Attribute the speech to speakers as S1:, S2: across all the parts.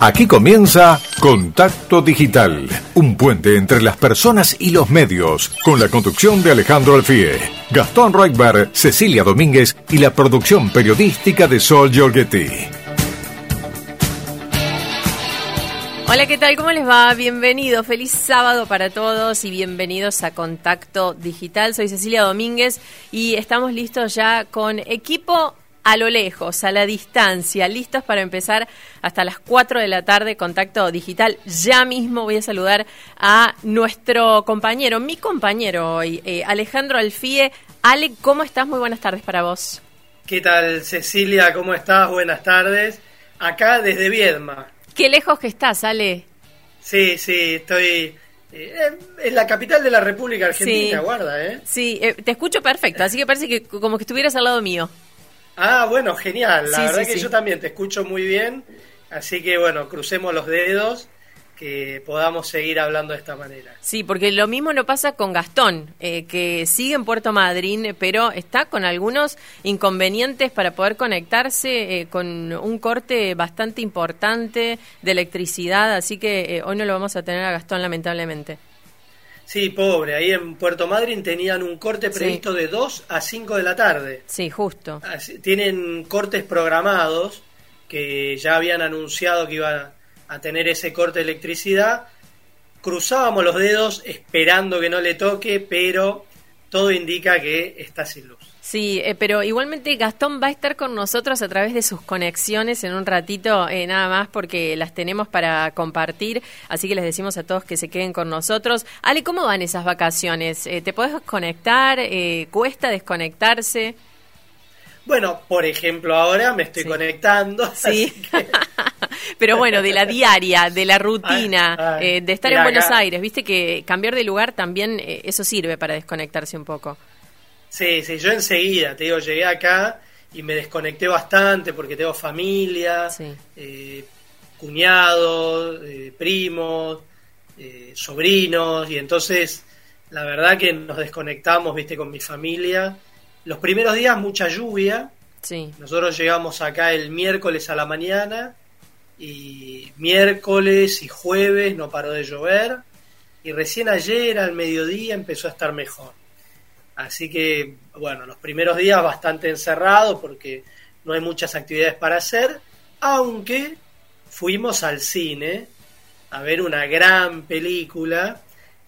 S1: Aquí comienza Contacto Digital, un puente entre las personas y los medios, con la conducción de Alejandro Alfie, Gastón Reutberg, Cecilia Domínguez y la producción periodística de Sol Giorgetti.
S2: Hola, ¿qué tal? ¿Cómo les va? Bienvenidos, feliz sábado para todos y bienvenidos a Contacto Digital. Soy Cecilia Domínguez y estamos listos ya con equipo a lo lejos, a la distancia, listos para empezar hasta las 4 de la tarde, contacto digital. Ya mismo voy a saludar a nuestro compañero, mi compañero hoy, eh, Alejandro Alfie. Ale, ¿cómo estás? Muy buenas tardes para vos.
S3: ¿Qué tal, Cecilia? ¿Cómo estás? Buenas tardes. Acá desde Viedma.
S2: Qué lejos que estás, Ale.
S3: Sí, sí, estoy... Eh, en la capital de la República Argentina, guarda, ¿eh?
S2: Sí, eh, te escucho perfecto, así que parece que como que estuvieras al lado mío.
S3: Ah, bueno, genial. La verdad que yo también te escucho muy bien. Así que bueno, crucemos los dedos que podamos seguir hablando de esta manera.
S2: Sí, porque lo mismo no pasa con Gastón, eh, que sigue en Puerto Madryn, pero está con algunos inconvenientes para poder conectarse, eh, con un corte bastante importante de electricidad, así que eh, hoy no lo vamos a tener a Gastón lamentablemente.
S3: Sí, pobre. Ahí en Puerto Madryn tenían un corte previsto de 2 a 5 de la tarde.
S2: Sí, justo.
S3: tienen cortes programados que ya habían anunciado que iban a tener ese corte de electricidad. Cruzábamos los dedos esperando que no le toque, pero todo indica que está sin luz.
S2: Sí, eh, pero igualmente Gastón va a estar con nosotros a través de sus conexiones en un ratito, eh, nada más porque las tenemos para compartir, así que les decimos a todos que se queden con nosotros. Ale, ¿cómo van esas vacaciones? Eh, ¿Te puedes conectar? ¿Cuesta desconectarse?
S3: Bueno, por ejemplo, ahora me estoy conectando.
S2: Sí. Pero bueno, de la diaria, de la rutina, de estar en Buenos Aires, viste que cambiar de lugar también eso sirve para desconectarse un poco.
S3: Sí, sí, yo enseguida, te digo, llegué acá y me desconecté bastante porque tengo familia, eh, cuñados, eh, primos, eh, sobrinos, y entonces la verdad que nos desconectamos, viste, con mi familia. Los primeros días mucha lluvia. Sí. Nosotros llegamos acá el miércoles a la mañana y miércoles y jueves no paró de llover y recién ayer al mediodía empezó a estar mejor. Así que, bueno, los primeros días bastante encerrados porque no hay muchas actividades para hacer, aunque fuimos al cine a ver una gran película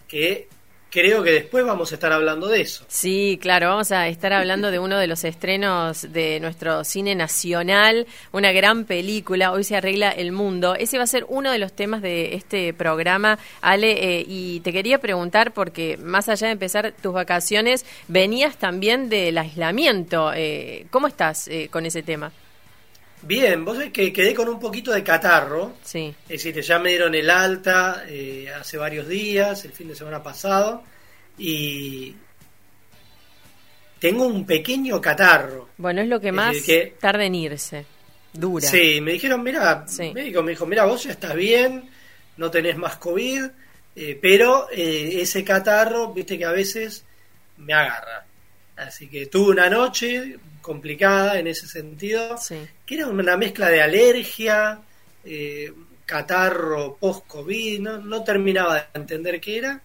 S3: que creo que después vamos a estar hablando de eso.
S2: Sí, claro, vamos a estar hablando de uno de los estrenos de nuestro cine nacional, una gran película, Hoy se arregla el mundo. Ese va a ser uno de los temas de este programa, Ale, eh, y te quería preguntar, porque más allá de empezar tus vacaciones, venías también del aislamiento. Eh, ¿Cómo estás eh, con ese tema?
S3: Bien, vos ves que quedé con un poquito de catarro.
S2: Sí.
S3: Es decir, ya me dieron el alta eh, hace varios días, el fin de semana pasado, y tengo un pequeño catarro.
S2: Bueno, es lo que más tarda en irse. Dura.
S3: Sí, me dijeron, mira, médico me dijo, mira, vos ya estás bien, no tenés más COVID, eh, pero eh, ese catarro, viste que a veces me agarra. Así que tuve una noche complicada en ese sentido, que era una mezcla de alergia, eh, catarro post-COVID, no, no terminaba de entender qué era,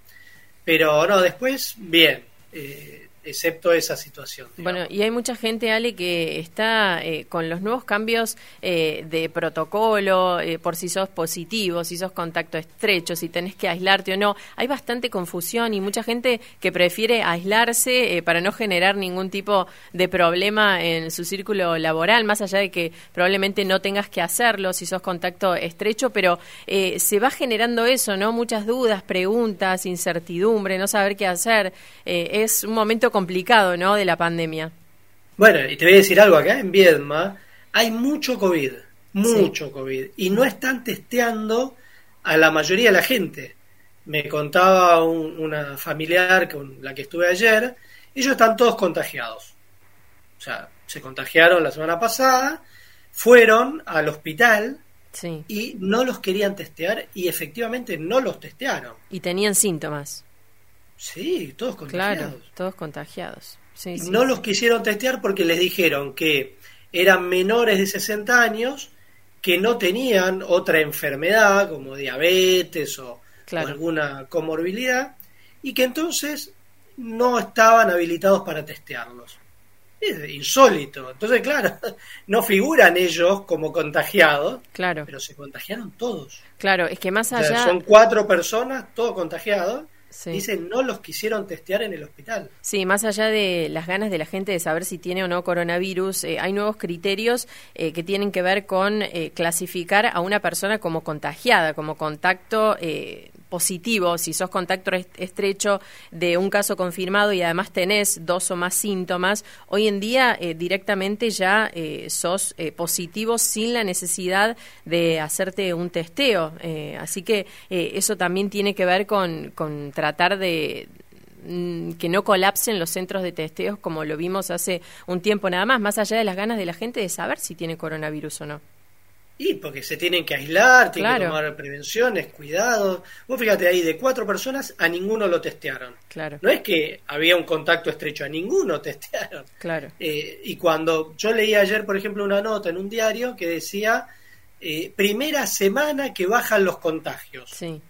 S3: pero no, después, bien. Eh, excepto esa situación.
S2: Bueno, y hay mucha gente, Ale, que está eh, con los nuevos cambios eh, de protocolo, eh, por si sos positivo, si sos contacto estrecho, si tenés que aislarte o no. Hay bastante confusión y mucha gente que prefiere aislarse para no generar ningún tipo de problema en su círculo laboral, más allá de que probablemente no tengas que hacerlo si sos contacto estrecho, pero se va generando eso, ¿no? Muchas dudas, preguntas, incertidumbre, no saber qué hacer. es un momento complicado, ¿no? De la pandemia.
S3: Bueno, y te voy a decir algo acá en Viedma, hay mucho COVID, mucho COVID, y no están testeando a la mayoría de la gente. Me contaba una familiar con la que estuve ayer, ellos están todos contagiados. O sea, se contagiaron la semana pasada, fueron al hospital y no los querían testear y efectivamente no los testearon.
S2: Y tenían síntomas.
S3: Sí, todos contagiados.
S2: Claro, todos contagiados.
S3: no los quisieron testear porque les dijeron que eran menores de 60 años, que no tenían otra enfermedad como diabetes o, alguna comorbilidad y que entonces no estaban habilitados para testearlos. Es insólito. Entonces, claro, no figuran ellos como contagiados,
S2: claro.
S3: pero se contagiaron todos.
S2: Claro, es que más allá...
S3: son cuatro personas, todos contagiados, Dicen no los quisieron testear en el hospital.
S2: Sí, más allá de las ganas de la gente de saber si tiene o no coronavirus, eh, hay nuevos criterios eh, que tienen que ver con eh, clasificar a una persona como contagiada, como contacto positivo, si sos contacto estrecho de un caso confirmado y además tenés dos o más síntomas, hoy en día eh, directamente ya eh, sos eh, positivo sin la necesidad de hacerte un testeo. así que eso también tiene que ver con, con tratar de mm, que no colapsen los centros de testeos como lo vimos hace un tiempo nada más, más allá de las ganas de la gente de saber si tiene coronavirus o no.
S3: Y porque se tienen que aislar, tienen que tomar prevenciones, cuidados. Vos fíjate ahí, de cuatro personas, a ninguno lo testearon.
S2: Claro.
S3: No es que había un contacto estrecho, a ninguno testearon.
S2: Claro.
S3: Eh, y cuando yo leí ayer, por ejemplo, una nota en un diario que decía, eh, primera semana que bajan los contagios.
S2: Sí.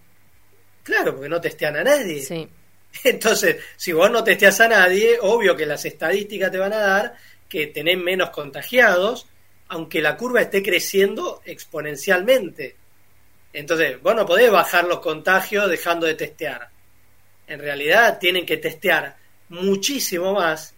S3: Claro, porque no testean a nadie.
S2: Sí.
S3: Entonces, si vos no testeas a nadie, obvio que las estadísticas te van a dar que tenés menos contagiados aunque la curva esté creciendo exponencialmente. Entonces, vos no podés bajar los contagios dejando de testear. En realidad tienen que testear muchísimo más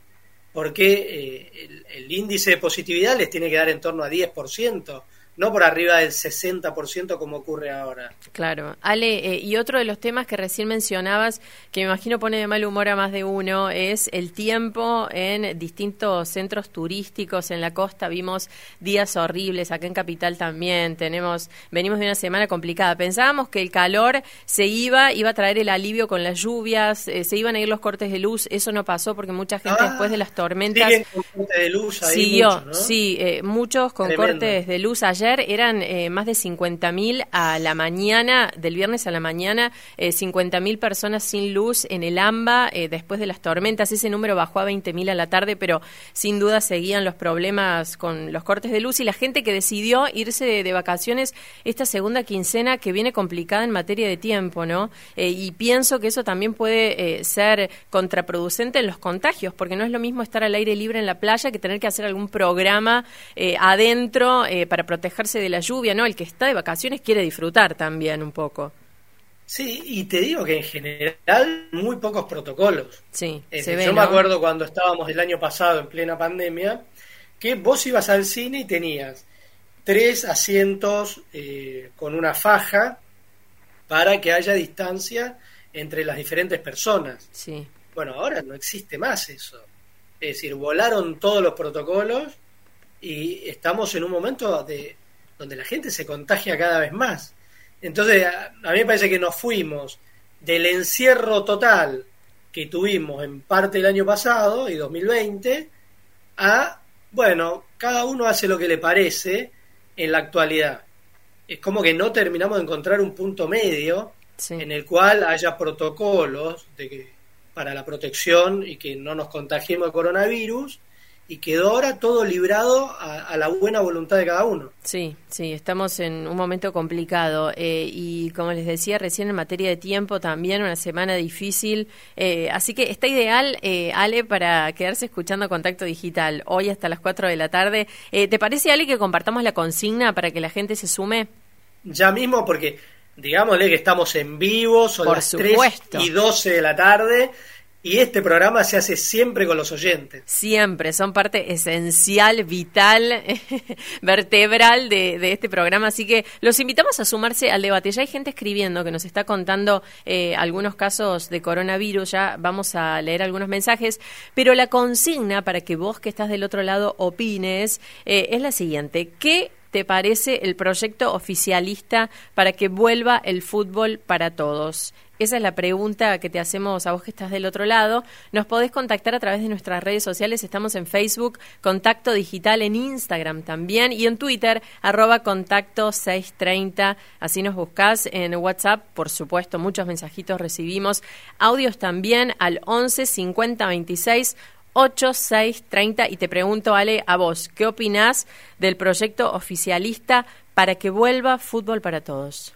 S3: porque eh, el, el, índice de positividad les tiene que dar en torno a 10% no por arriba del 60% como ocurre ahora.
S2: Claro. Ale, eh, y otro de los temas que recién mencionabas, que me imagino pone de mal humor a más de uno, es el tiempo en distintos centros turísticos en la costa. Vimos días horribles, acá en Capital también. Tenemos, venimos de una semana complicada. Pensábamos que el calor se iba, iba a traer el alivio con las lluvias, eh, se iban a ir los cortes de luz. Eso no pasó porque mucha gente ah, después de las tormentas...
S3: Con cortes de luz ahí
S2: siguió, sí, eh, muchos con cortes de luz ayer eran eh, más de 50.000 a la mañana, del viernes a la mañana, eh, 50.000 personas sin luz en el AMBA eh, después de las tormentas. Ese número bajó a 20.000 a la tarde, pero sin duda seguían los problemas con los cortes de luz y la gente que decidió irse de, vacaciones esta segunda quincena que viene complicada en materia de tiempo, ¿no? Eh, y pienso que eso también puede ser contraproducente en los contagios, porque no es lo mismo estar al aire libre en la playa que tener que hacer algún programa adentro para proteger de la lluvia, ¿no? El que está de vacaciones quiere disfrutar también un poco.
S3: Sí, y te digo que en general muy pocos protocolos.
S2: Sí,
S3: Yo me acuerdo cuando estábamos el año pasado en plena pandemia, que vos ibas al cine y tenías tres asientos eh, con una faja para que haya distancia entre las diferentes personas.
S2: Sí.
S3: Bueno, ahora no existe más eso. Es decir, volaron todos los protocolos y estamos en un momento de donde la gente se contagia cada vez más. Entonces, a, mí me parece que nos fuimos del encierro total que tuvimos en parte el año pasado y 2020 a, bueno, cada uno hace lo que le parece en la actualidad. Es como que no terminamos de encontrar un punto medio en el cual haya protocolos de para la protección y que no nos contagiemos de coronavirus y quedó ahora todo librado a, la buena voluntad de cada uno.
S2: Sí, sí, estamos en un momento complicado eh, y como les decía recién en materia de tiempo también una semana difícil, eh, así que está ideal, eh, Ale, para quedarse escuchando Contacto Digital hoy hasta las 4 de la tarde. ¿Te parece, Ale, que compartamos la consigna para que la gente se sume?
S3: Ya mismo, porque digámosle que estamos en vivo, son las 3 y 12 de la tarde y este programa se hace siempre con los oyentes.
S2: Siempre, son parte esencial, vital, vertebral de, este programa. Así que los invitamos a sumarse al debate. Ya hay gente escribiendo que nos está contando eh, algunos casos de coronavirus. Ya vamos a leer algunos mensajes. Pero la consigna para que vos que estás del otro lado opines eh, es la siguiente. ¿Qué te parece el proyecto oficialista para que vuelva el fútbol para todos? Esa es la pregunta que te hacemos a vos que estás del otro lado. Nos podés contactar a través de nuestras redes sociales. Estamos en Facebook, Contacto Digital, en Instagram también y en Twitter, arroba Contacto 630. Así nos buscás en WhatsApp, por supuesto, muchos mensajitos recibimos. Audios también al 11 50 26 8630 y te pregunto, Ale, a vos, ¿qué opinás del proyecto oficialista para que vuelva fútbol para todos?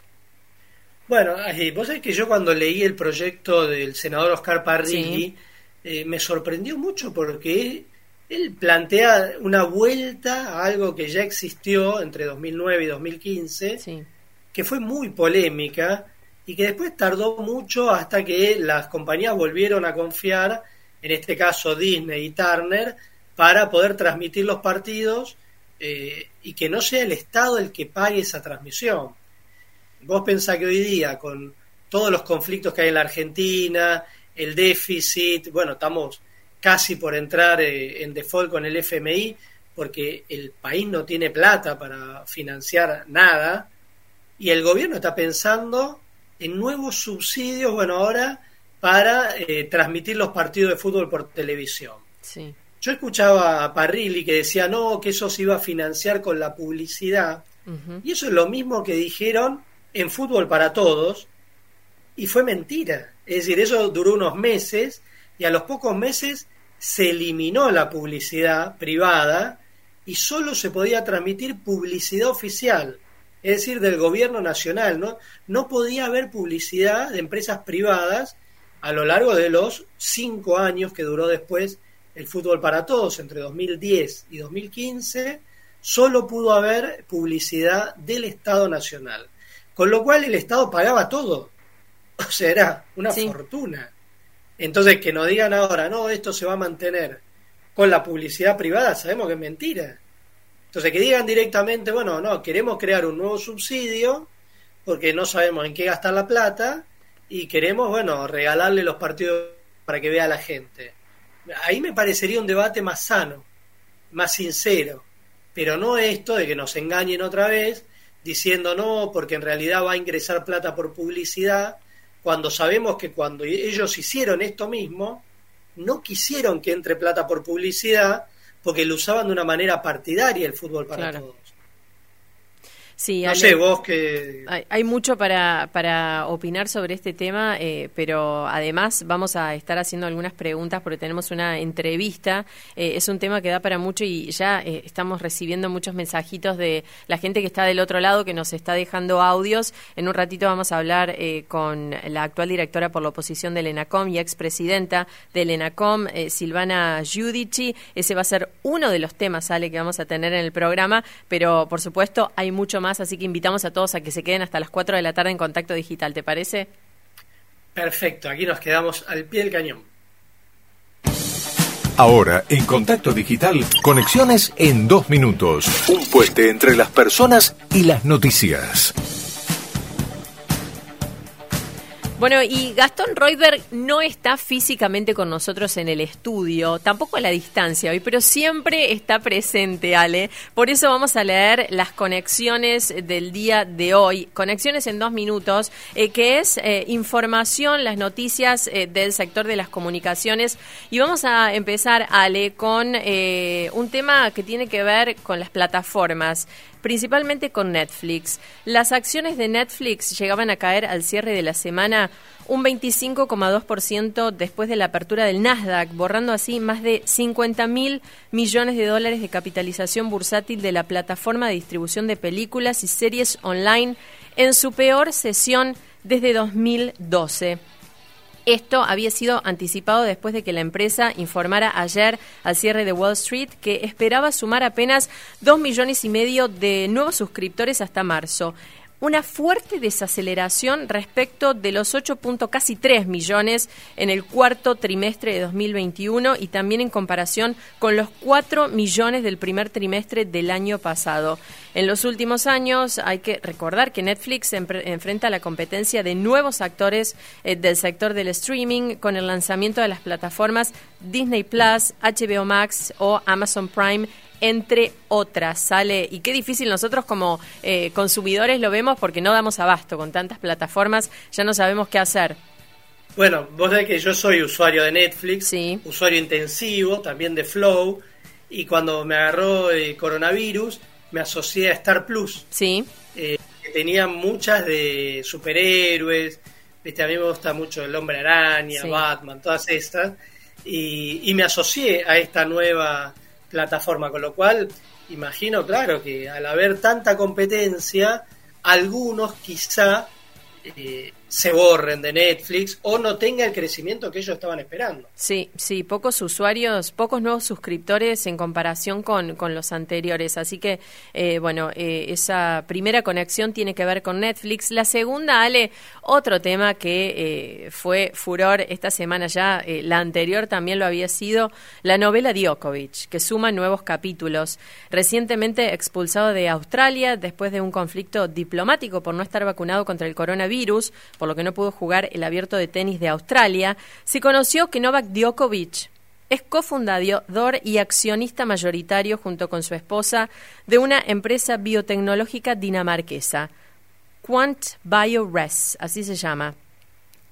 S3: Bueno, vos sabés que yo cuando leí el proyecto del senador Oscar Parrilli, eh, me sorprendió mucho porque él plantea una vuelta a algo que ya existió entre 2009 y 2015, que fue muy polémica y que después tardó mucho hasta que las compañías volvieron a confiar, en este caso Disney y Turner, para poder transmitir los partidos eh, y que no sea el Estado el que pague esa transmisión. Vos pensás que hoy día, con todos los conflictos que hay en la Argentina, el déficit, bueno, estamos casi por entrar eh, en default con el FMI porque el país no tiene plata para financiar nada y el gobierno está pensando en nuevos subsidios, bueno, ahora para eh, transmitir los partidos de fútbol por televisión. Sí. Yo escuchaba a Parrilli que decía, no, que eso se iba a financiar con la publicidad. Y eso es lo mismo que dijeron en Fútbol para Todos, y fue mentira. Es decir, eso duró unos meses y a los pocos meses se eliminó la publicidad privada y solo se podía transmitir publicidad oficial, es decir, del gobierno nacional, ¿no? No podía haber publicidad de empresas privadas a lo largo de los cinco años que duró después el fútbol para todos, entre 2010 y 2015, solo pudo haber publicidad del Estado Nacional. Con lo cual el Estado pagaba todo. O sea, era una fortuna. Entonces, que nos digan ahora, no, esto se va a mantener con la publicidad privada, sabemos que es mentira. Entonces, que digan directamente, bueno, no, queremos crear un nuevo subsidio porque no sabemos en qué gastar la plata y queremos, bueno, regalarle los partidos para que vea la gente. Ahí me parecería un debate más sano, más sincero, pero no esto de que nos engañen otra vez diciendo no, porque en realidad va a ingresar plata por publicidad cuando sabemos que cuando ellos hicieron esto mismo, no quisieron que entre plata por publicidad porque lo usaban de una manera partidaria el fútbol para todos.
S2: Sí, no sé, vos que... Hay, mucho para, para opinar sobre este tema, eh, pero además vamos a estar haciendo algunas preguntas porque tenemos una entrevista. Eh, es un tema que da para mucho y ya eh, estamos recibiendo muchos mensajitos de la gente que está del otro lado, que nos está dejando audios. En un ratito vamos a hablar con la actual directora por la oposición del ENACOM y expresidenta del ENACOM, Silvana Giudici. Ese va a ser uno de los temas, Ale, que vamos a tener en el programa, pero por supuesto hay mucho más así que invitamos a todos a que se queden hasta las 4 de la tarde en Contacto Digital, ¿te parece?
S3: Perfecto, aquí nos quedamos al pie del cañón.
S1: Ahora, en Contacto Digital, conexiones en dos minutos. Un puente entre las personas y las noticias.
S2: Bueno, y Gastón Reutberg no está físicamente con nosotros en el estudio, tampoco a la distancia hoy, pero siempre está presente, Ale. Por eso vamos a leer las conexiones del día de hoy. Conexiones en dos minutos, eh, que es eh, información, las noticias eh, del sector de las comunicaciones. Y vamos a empezar, Ale, con un tema que tiene que ver con las plataformas principalmente con Netflix. Las acciones de Netflix llegaban a caer al cierre de la semana un 25,2% después de la apertura del Nasdaq, borrando así más de 50 mil millones de dólares de capitalización bursátil de la plataforma de distribución de películas y series online en su peor sesión desde 2012. Esto había sido anticipado después de que la empresa informara ayer al cierre de Wall Street que esperaba sumar apenas dos millones y medio de nuevos suscriptores hasta marzo una fuerte desaceleración respecto de los 8.3 millones en el cuarto trimestre de 2021 y también en comparación con los 4 millones del primer trimestre del año pasado. En los últimos años hay que recordar que Netflix enfrenta la competencia de nuevos actores eh, del sector del streaming con el lanzamiento de las plataformas Disney Plus, HBO Max o Amazon Prime entre otras. Sale y qué difícil nosotros como eh, consumidores lo vemos porque no damos abasto con tantas plataformas, ya no sabemos qué hacer.
S3: Bueno, vos sabés que yo soy usuario de Netflix, usuario intensivo, también de Flow, y cuando me agarró el coronavirus me asocié a Star Plus.
S2: Sí.
S3: Eh, que tenía muchas de superhéroes, ¿viste? a mí me gusta mucho el Hombre Araña, Batman, todas estas y, me asocié a esta nueva plataforma, con lo cual imagino, claro, que al haber tanta competencia, algunos quizá eh, se borren de Netflix o no tenga el crecimiento que ellos estaban esperando.
S2: Sí, sí, pocos usuarios, pocos nuevos suscriptores en comparación con, con los anteriores. Así que, eh, bueno, eh, esa primera conexión tiene que ver con Netflix. La segunda, Ale, otro tema que eh, fue furor esta semana ya, la anterior también lo había sido, la novela Djokovic, que suma nuevos capítulos. Recientemente expulsado de Australia después de un conflicto diplomático por no estar vacunado contra el coronavirus, por lo que no pudo jugar el abierto de tenis de Australia, se conoció que Novak Djokovic es cofundador y accionista mayoritario junto con su esposa de una empresa biotecnológica dinamarquesa, Quant BioRes, así se llama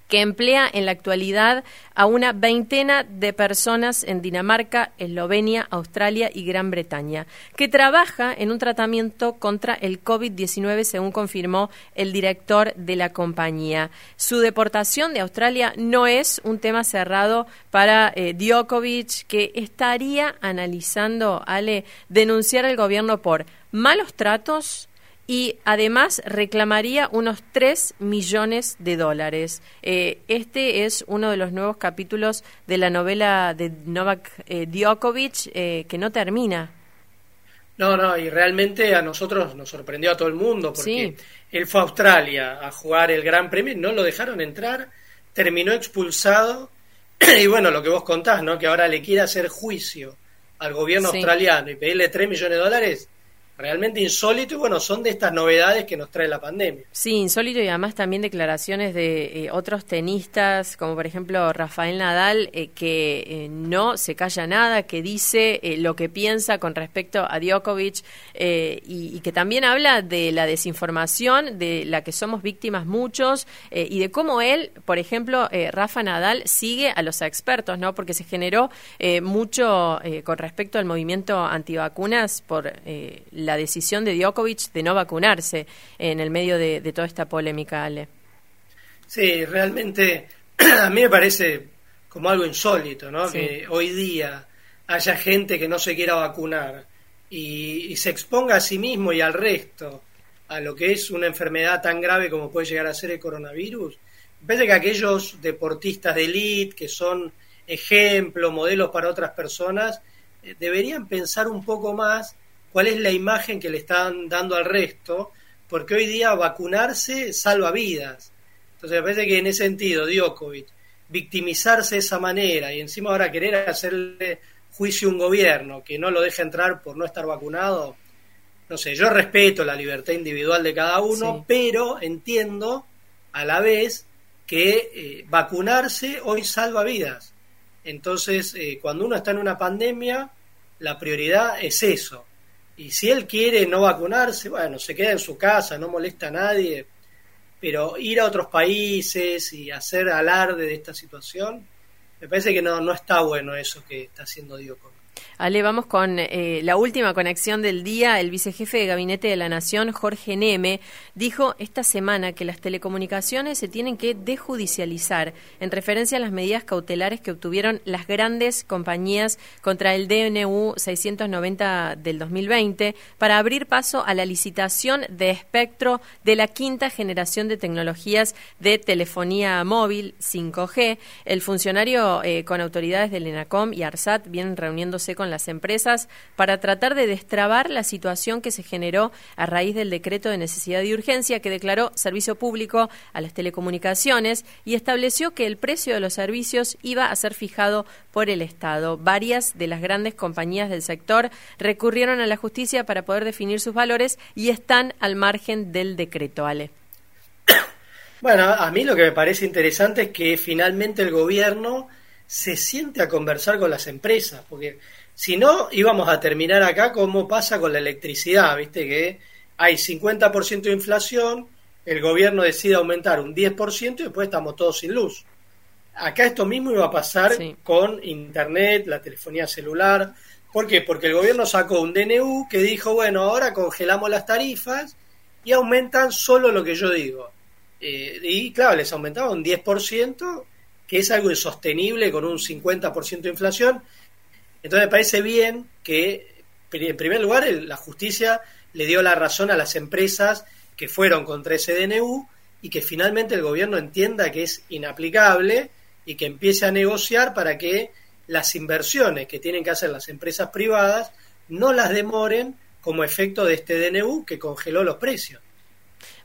S2: que emplea en la actualidad a una veintena de personas en Dinamarca, Eslovenia, Australia y Gran Bretaña, que trabaja en un tratamiento contra el COVID-19, según confirmó el director de la compañía. Su deportación de Australia no es un tema cerrado para eh, Djokovic, que estaría analizando, Ale, denunciar al gobierno por malos tratos, y además reclamaría unos 3 millones de dólares. Eh, este es uno de los nuevos capítulos de la novela de Novak eh, Djokovic eh, que no termina.
S3: No, no, y realmente a nosotros nos sorprendió a todo el mundo porque él fue a Australia a jugar el Gran Premio, no lo dejaron entrar, terminó expulsado y bueno, lo que vos contás, ¿no? Que ahora le quiere hacer juicio al gobierno australiano y pedirle 3 millones de dólares realmente insólito y bueno, son de estas novedades que nos trae la pandemia.
S2: Sí, insólito y además también declaraciones de eh, otros tenistas, como por ejemplo Rafael Nadal, eh, que eh, no se calla nada, que dice lo que piensa con respecto a Djokovic y, que también habla de la desinformación de la que somos víctimas muchos y de cómo él, por ejemplo, Rafa Nadal sigue a los expertos, ¿no? Porque se generó mucho con respecto al movimiento antivacunas por la la decisión de Djokovic de no vacunarse en el medio de, toda esta polémica, Ale.
S3: Sí, realmente a mí me parece como algo insólito, ¿no? Que hoy día haya gente que no se quiera vacunar y, se exponga a sí mismo y al resto a lo que es una enfermedad tan grave como puede llegar a ser el coronavirus. Me parece que aquellos deportistas de élite que son ejemplo, modelos para otras personas, eh, deberían pensar un poco más cuál es la imagen que le están dando al resto, porque hoy día vacunarse salva vidas. Entonces me parece que en ese sentido, Djokovic, victimizarse de esa manera y encima ahora querer hacerle juicio a un gobierno que no lo deja entrar por no estar vacunado, no sé, yo respeto la libertad individual de cada uno, pero entiendo a la vez que eh, vacunarse hoy salva vidas. Entonces, eh, cuando uno está en una pandemia, la prioridad es eso. Y si él quiere no vacunarse, bueno, se queda en su casa, no molesta a nadie. Pero ir a otros países y hacer alarde de esta situación, me parece que no, no está bueno eso que está haciendo Dios
S2: Ale, vamos con eh, la última conexión del día. El vicejefe de Gabinete de la Nación, Jorge Neme, dijo esta semana que las telecomunicaciones se tienen que dejudicializar en referencia a las medidas cautelares que obtuvieron las grandes compañías contra el DNU 690 del 2020 para abrir paso a la licitación de espectro de la quinta generación de tecnologías de telefonía móvil 5G. El funcionario eh, con autoridades del ENACOM y ARSAT vienen reuniéndose con las empresas para tratar de destrabar la situación que se generó a raíz del decreto de necesidad y urgencia que declaró servicio público a las telecomunicaciones y estableció que el precio de los servicios iba a ser fijado por el Estado. Varias de las grandes compañías del sector recurrieron a la justicia para poder definir sus valores y están al margen del decreto, Ale.
S3: Bueno, a mí lo que me parece interesante es que finalmente el gobierno se siente a conversar con las empresas, porque si no, íbamos a terminar acá como pasa con la electricidad, ¿viste? Que hay 50% de inflación, el gobierno decide aumentar un 10% y después estamos todos sin luz. Acá esto mismo iba a pasar con Internet, la telefonía celular. ¿Por qué? Porque el gobierno sacó un DNU que dijo, bueno, ahora congelamos las tarifas y aumentan solo lo que yo digo. Eh, y claro, les aumentaba un 10%, que es algo insostenible con un 50% de inflación. Entonces me parece bien que, en primer lugar, la justicia le dio la razón a las empresas que fueron contra ese DNU y que finalmente el gobierno entienda que es inaplicable y que empiece a negociar para que las inversiones que tienen que hacer las empresas privadas no las demoren como efecto de este DNU que congeló los precios.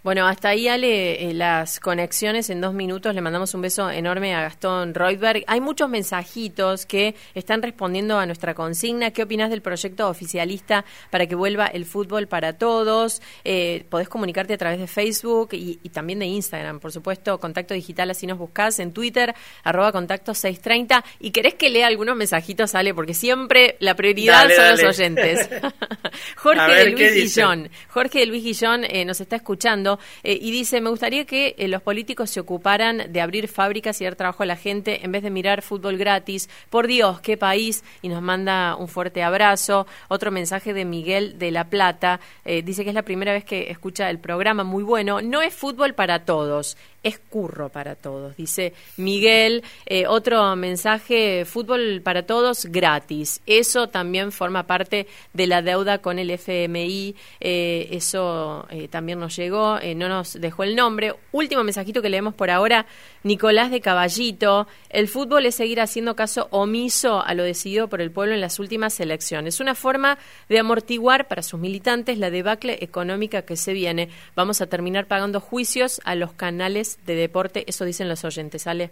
S2: Bueno, hasta ahí, Ale, eh, las conexiones en dos minutos. Le mandamos un beso enorme a Gastón Reutberg. Hay muchos mensajitos que están respondiendo a nuestra consigna. ¿Qué opinas del proyecto oficialista para que vuelva el fútbol para todos? Eh, podés comunicarte a través de Facebook y, también de Instagram, por supuesto. Contacto digital, así nos buscás. En Twitter, arroba contacto 630. ¿Y querés que lea algunos mensajitos, Ale? Porque siempre la prioridad son los oyentes. Jorge de Luis Guillón. Jorge de Luis Guillón eh, nos está escuchando eh, y dice, me gustaría que eh, los políticos se ocuparan de abrir fábricas y dar trabajo a la gente en vez de mirar fútbol gratis. Por Dios, qué país. Y nos manda un fuerte abrazo. Otro mensaje de Miguel de La Plata. Eh, dice que es la primera vez que escucha el programa. Muy bueno. No es fútbol para todos es curro para todos, dice Miguel. Eh, otro mensaje, fútbol para todos gratis. Eso también forma parte de la deuda con el FMI. Eh, eso eh, también nos llegó, no nos dejó el nombre. Último mensajito que leemos por ahora, Nicolás de Caballito. El fútbol es seguir haciendo caso omiso a lo decidido por el pueblo en las últimas elecciones. Una forma de amortiguar para sus militantes la debacle económica que se viene. Vamos a terminar pagando juicios a los canales de deporte, eso dicen los oyentes, ¿sale?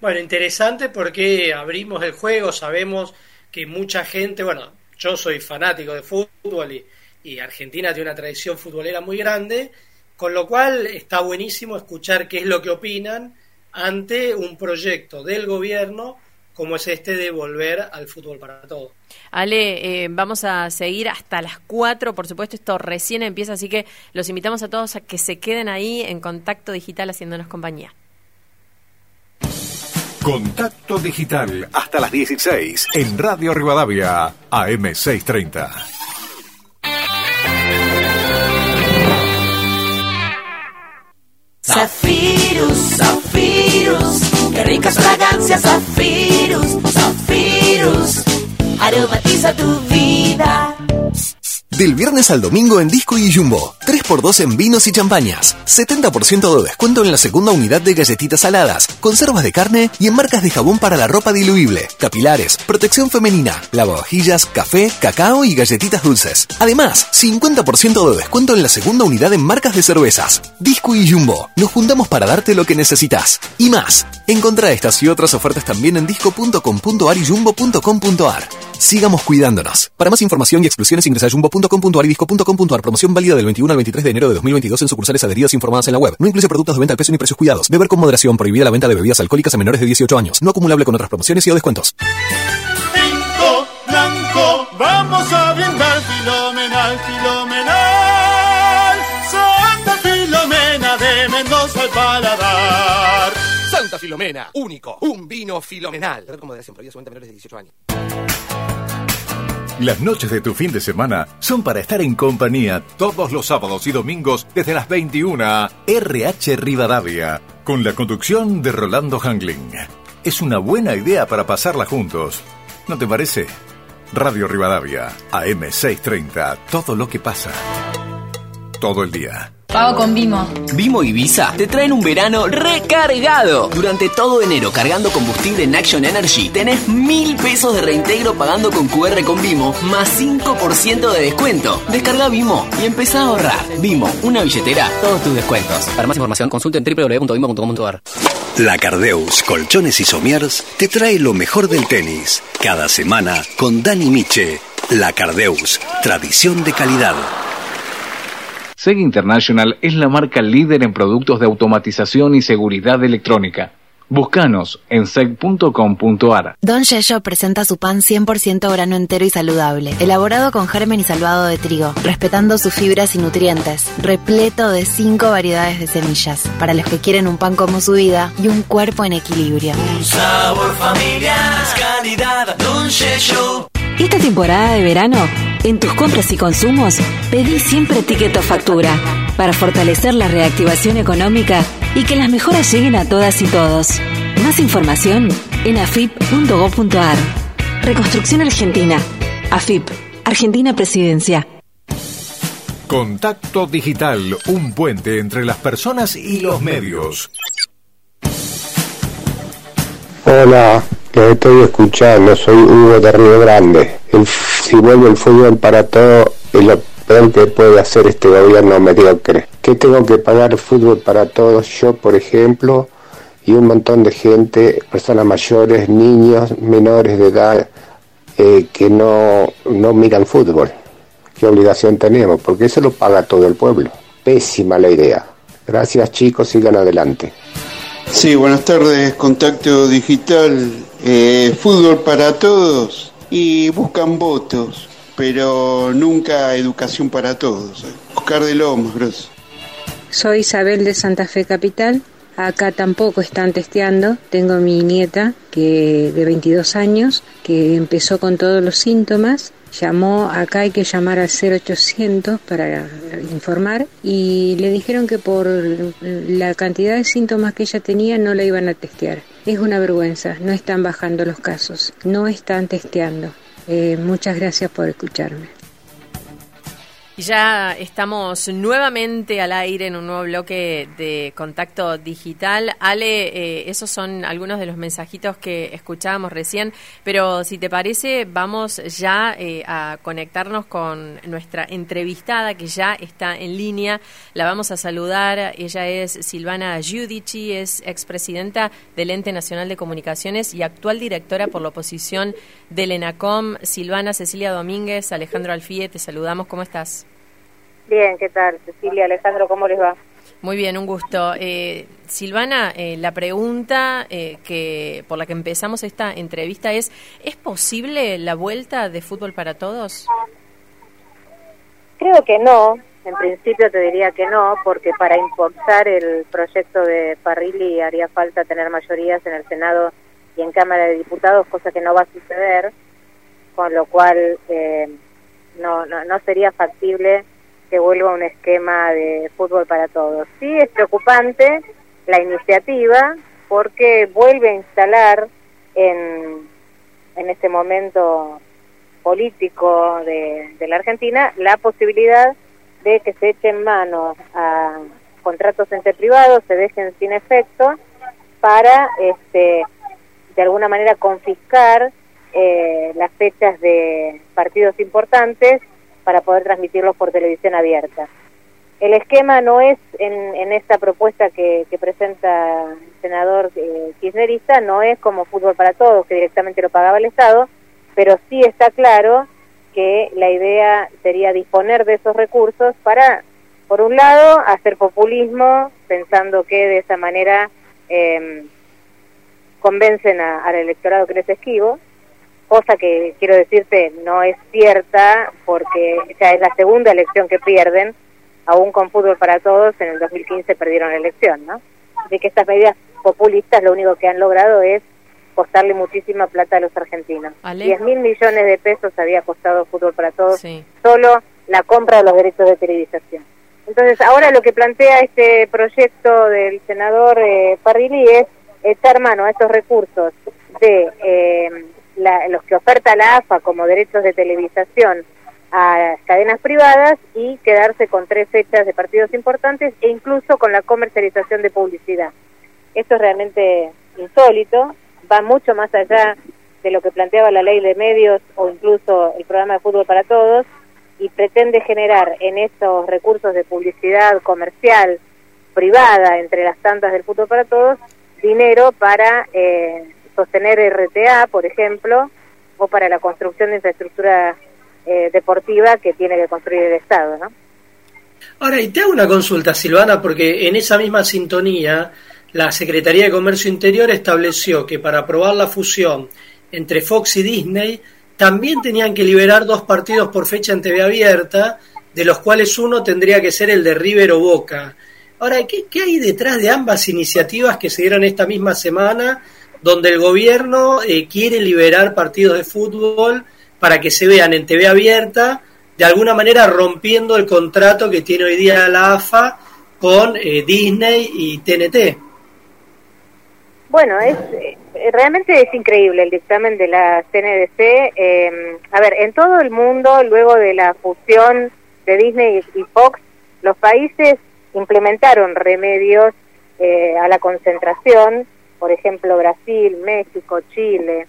S3: Bueno, interesante porque abrimos el juego, sabemos que mucha gente, bueno, yo soy fanático de fútbol y, Argentina tiene una tradición futbolera muy grande, con lo cual está buenísimo escuchar qué es lo que opinan ante un proyecto del gobierno como es este de volver al fútbol para todos.
S2: Ale, eh, vamos a seguir hasta las 4, por supuesto, esto recién empieza, así que los invitamos a todos a que se queden ahí en contacto digital haciéndonos compañía.
S1: Contacto digital hasta las 16 en Radio Rivadavia, AM630.
S4: Zafirus, Zafirus, ricas fragancias, Zafirus, Zafirus aromatiza tu vida.
S5: Del viernes al domingo en Disco y Jumbo. 3x2 en vinos y champañas. 70% de descuento en la segunda unidad de galletitas saladas, conservas de carne y en marcas de jabón para la ropa diluible, capilares, protección femenina, lavavajillas, café, cacao y galletitas dulces. Además, 50% de descuento en la segunda unidad en marcas de cervezas. Disco y Jumbo. Nos juntamos para darte lo que necesitas. Y más. Encontrá estas y otras ofertas también en disco.com.ar y jumbo.com.ar. Sigamos cuidándonos. Para más información y exclusiones ingresa a y disco.com.ar. Promoción válida del 21 al 23 de enero de 2022 en sucursales adheridas informadas en la web. No incluye productos de venta al precio ni precios cuidados. Beber con moderación. Prohibida la venta de bebidas alcohólicas a menores de 18 años. No acumulable con otras promociones y o descuentos.
S6: Tinto blanco, vamos a brindar filomenal, filomenal. Santa Filomena de Mendoza al paladar.
S7: Santa Filomena, único, un vino filomenal. Beber con moderación. Prohibida su venta a menores de 18 años.
S1: Las noches de tu fin de semana son para estar en compañía todos los sábados y domingos desde las 21 RH Rivadavia, con la conducción de Rolando Hangling. Es una buena idea para pasarla juntos. ¿No te parece? Radio Rivadavia, AM630, todo lo que pasa. Todo el día.
S8: Pago con Vimo.
S9: Vimo y Visa te traen un verano recargado. Durante todo enero cargando combustible en Action Energy tenés mil pesos de reintegro pagando con QR con Vimo más 5% de descuento. Descarga Vimo y empezá a ahorrar. Vimo, una billetera, todos tus descuentos. Para más información consulta en www.vimo.com.ar.
S10: La Cardeus Colchones y Somiers te trae lo mejor del tenis. Cada semana con Dani Miche. La Cardeus, tradición de calidad.
S11: SEG International es la marca líder en productos de automatización y seguridad electrónica. Búscanos en seg.com.ar.
S12: Don Yello presenta su pan 100% grano entero y saludable, elaborado con germen y salvado de trigo, respetando sus fibras y nutrientes, repleto de 5 variedades de semillas, para los que quieren un pan como su vida y un cuerpo en equilibrio.
S4: Un sabor familiar, calidad, Don Yello.
S13: Esta temporada de verano, en tus compras y consumos, pedí siempre ticket o factura para fortalecer la reactivación económica y que las mejoras lleguen a todas y todos. Más información en afip.gov.ar. Reconstrucción Argentina. AFIP. Argentina Presidencia.
S1: Contacto Digital, un puente entre las personas y los medios.
S8: Hola, que estoy escuchando, soy Hugo de Río Grande. si vuelve el fútbol para todo, es lo peor que puede hacer este gobierno mediocre. ¿Qué tengo que pagar fútbol para todos? Yo, por ejemplo, y un montón de gente, personas mayores, niños, menores de edad, eh, que no, no miran fútbol. ¿Qué obligación tenemos? Porque eso lo paga todo el pueblo. Pésima la idea. Gracias chicos, sigan adelante.
S14: Sí, buenas tardes, Contacto Digital, eh, fútbol para todos y buscan votos, pero nunca educación para todos. Oscar de Lomas,
S15: Soy Isabel de Santa Fe Capital Acá tampoco están testeando. Tengo mi nieta que de 22 años que empezó con todos los síntomas. Llamó, acá hay que llamar al 0800 para informar y le dijeron que por la cantidad de síntomas que ella tenía no la iban a testear. Es una vergüenza, no están bajando los casos, no están testeando. Eh, muchas gracias por escucharme.
S2: Ya estamos nuevamente al aire en un nuevo bloque de contacto digital. Ale, eh, esos son algunos de los mensajitos que escuchábamos recién, pero si te parece, vamos ya eh, a conectarnos con nuestra entrevistada que ya está en línea. La vamos a saludar. Ella es Silvana Giudici, es expresidenta del Ente Nacional de Comunicaciones y actual directora por la oposición del ENACOM. Silvana, Cecilia Domínguez, Alejandro Alfie, te saludamos. ¿Cómo estás?
S16: Bien, ¿qué tal? Cecilia, Alejandro, ¿cómo les va?
S2: Muy bien, un gusto. Eh, Silvana, eh, la pregunta eh, que por la que empezamos esta entrevista es, ¿es posible la vuelta de fútbol para todos?
S16: Creo que no. En principio te diría que no, porque para impulsar el proyecto de Parrilli haría falta tener mayorías en el Senado y en Cámara de Diputados, cosa que no va a suceder, con lo cual no, no, no sería factible que vuelva un esquema de fútbol para todos. Sí es preocupante la iniciativa porque vuelve a instalar en, en este momento político de, de la Argentina la posibilidad de que se echen mano a contratos entre privados, se dejen sin efecto para este de alguna manera confiscar eh, las fechas de partidos importantes para poder transmitirlos por televisión abierta. El esquema no es en, esta propuesta que, presenta el senador eh, kirchnerista, no es como fútbol para todos, que directamente lo pagaba el Estado, pero sí está claro que la idea sería disponer de esos recursos para, por un lado, hacer populismo, pensando que de esa manera eh, convencen al electorado que les esquivo, cosa que quiero decirte no es cierta porque ya es la segunda elección que pierden, aún con fútbol para todos, en el 2015 perdieron la elección, ¿no? De que estas medidas populistas lo único que han logrado es costarle muchísima plata a los argentinos. 10 mil millones de pesos había costado fútbol para todos, solo la compra de los derechos de televisación. Entonces, ahora lo que plantea este proyecto del senador eh, Parrilli es echar mano a estos recursos de eh, los que oferta la AFA como derechos de televisación a cadenas privadas y quedarse con tres fechas de partidos importantes e incluso con la comercialización de publicidad. Esto es realmente insólito, va mucho más allá de lo que planteaba la ley de medios o incluso el programa de fútbol para todos y pretende generar en estos recursos de publicidad comercial privada entre las tantas del fútbol para todos dinero para eh, sostener RTA, por ejemplo, o para la construcción de infraestructura eh, deportiva que tiene que construir el Estado, ¿no?
S3: Ahora, y te hago una consulta, Silvana, porque en esa misma sintonía, la Secretaría de Comercio Interior estableció que para aprobar la fusión entre Fox y Disney, también tenían que liberar dos partidos por fecha en TV abierta, de los cuales uno tendría que ser el de River o Boca. Ahora, ¿qué, qué hay detrás de ambas iniciativas que se dieron esta misma semana donde el gobierno eh, quiere liberar partidos de fútbol para que se vean en TV abierta, de alguna manera rompiendo el contrato que tiene hoy día la AFA con eh, Disney y TNT.
S16: Bueno, es eh, realmente es increíble el dictamen de la CNDC. Eh, em, a ver, en todo el mundo, luego de la fusión de Disney y Fox, los países implementaron remedios eh, a la concentración por ejemplo, Brasil, México, Chile,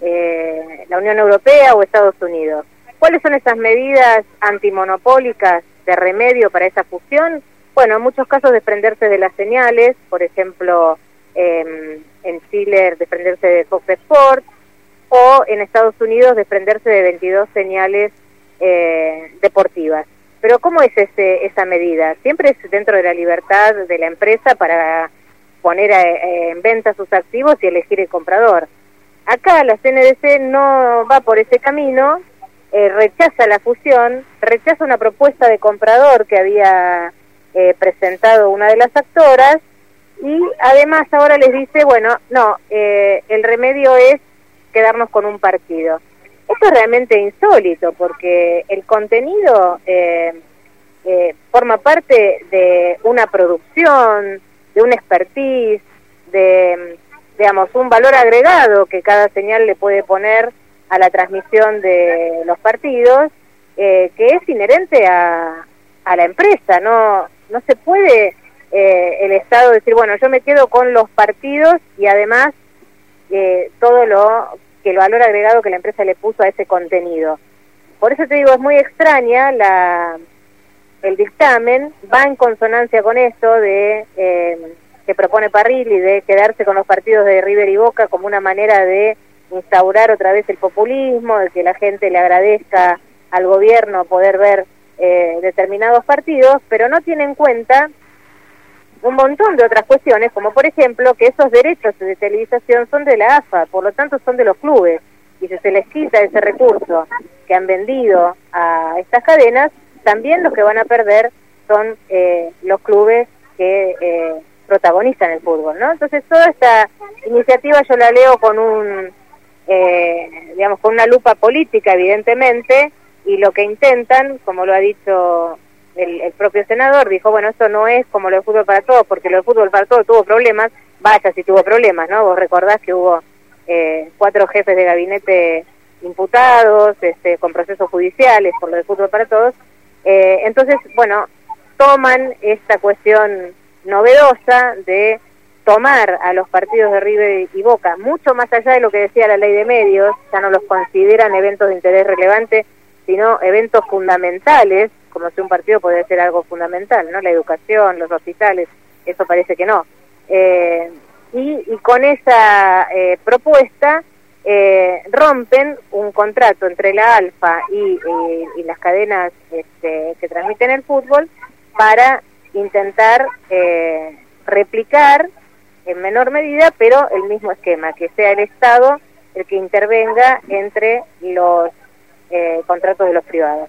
S16: eh, la Unión Europea o Estados Unidos. ¿Cuáles son esas medidas antimonopólicas de remedio para esa fusión? Bueno, en muchos casos desprenderse de las señales, por ejemplo, eh, en Chile desprenderse de Fox Sports o en Estados Unidos desprenderse de 22 señales eh, deportivas. Pero ¿cómo es ese, esa medida? Siempre es dentro de la libertad de la empresa para poner en venta sus activos y elegir el comprador. Acá la CNDC no va por ese camino, eh, rechaza la fusión, rechaza una propuesta de comprador que había eh, presentado una de las actoras y además ahora les dice, bueno, no, eh, el remedio es quedarnos con un partido. Esto es realmente insólito porque el contenido eh, eh, forma parte de una producción, de un expertise, de, digamos, un valor agregado que cada señal le puede poner a la transmisión de los partidos, que es inherente a, a la empresa. No, no se puede eh, el Estado decir, bueno, yo me quedo con los partidos y además eh, todo lo que el valor agregado que la empresa le puso a ese contenido. Por eso te digo, es muy extraña la el dictamen, va en consonancia con esto de eh, que propone Parrilli de quedarse con los partidos de River y Boca como una manera de instaurar otra vez el populismo, de que la gente le agradezca al gobierno poder ver eh, determinados partidos, pero no tiene en cuenta un montón de otras cuestiones, como por ejemplo que esos derechos de televisación son de la AFA, por lo tanto son de los clubes, y si se les quita ese recurso que han vendido a estas cadenas, también los que van a perder son eh, los clubes que eh, protagonizan el fútbol, ¿no? Entonces toda esta iniciativa yo la leo con un, eh, digamos, con una lupa política, evidentemente, y lo que intentan, como lo ha dicho el, propio senador dijo, bueno, esto no es como lo de fútbol para todos, porque lo de fútbol para todos tuvo problemas, vaya si tuvo problemas, ¿no? Vos recordás que hubo eh, cuatro jefes de gabinete imputados, este, con procesos judiciales por lo de fútbol para todos. Eh, entonces, bueno, toman esta cuestión novedosa de tomar a los partidos de River y Boca, mucho más allá de lo que decía la ley de medios, ya no los consideran eventos de interés relevante, sino eventos fundamentales como si un partido podría ser algo fundamental, ¿no? La educación, los hospitales, eso parece que no. Eh, y, con esa eh, propuesta eh, rompen un contrato entre la Alfa y, las cadenas este, que transmiten el fútbol para intentar replicar en menor medida, pero el mismo esquema, que sea el Estado el que intervenga entre los contratos de los privados.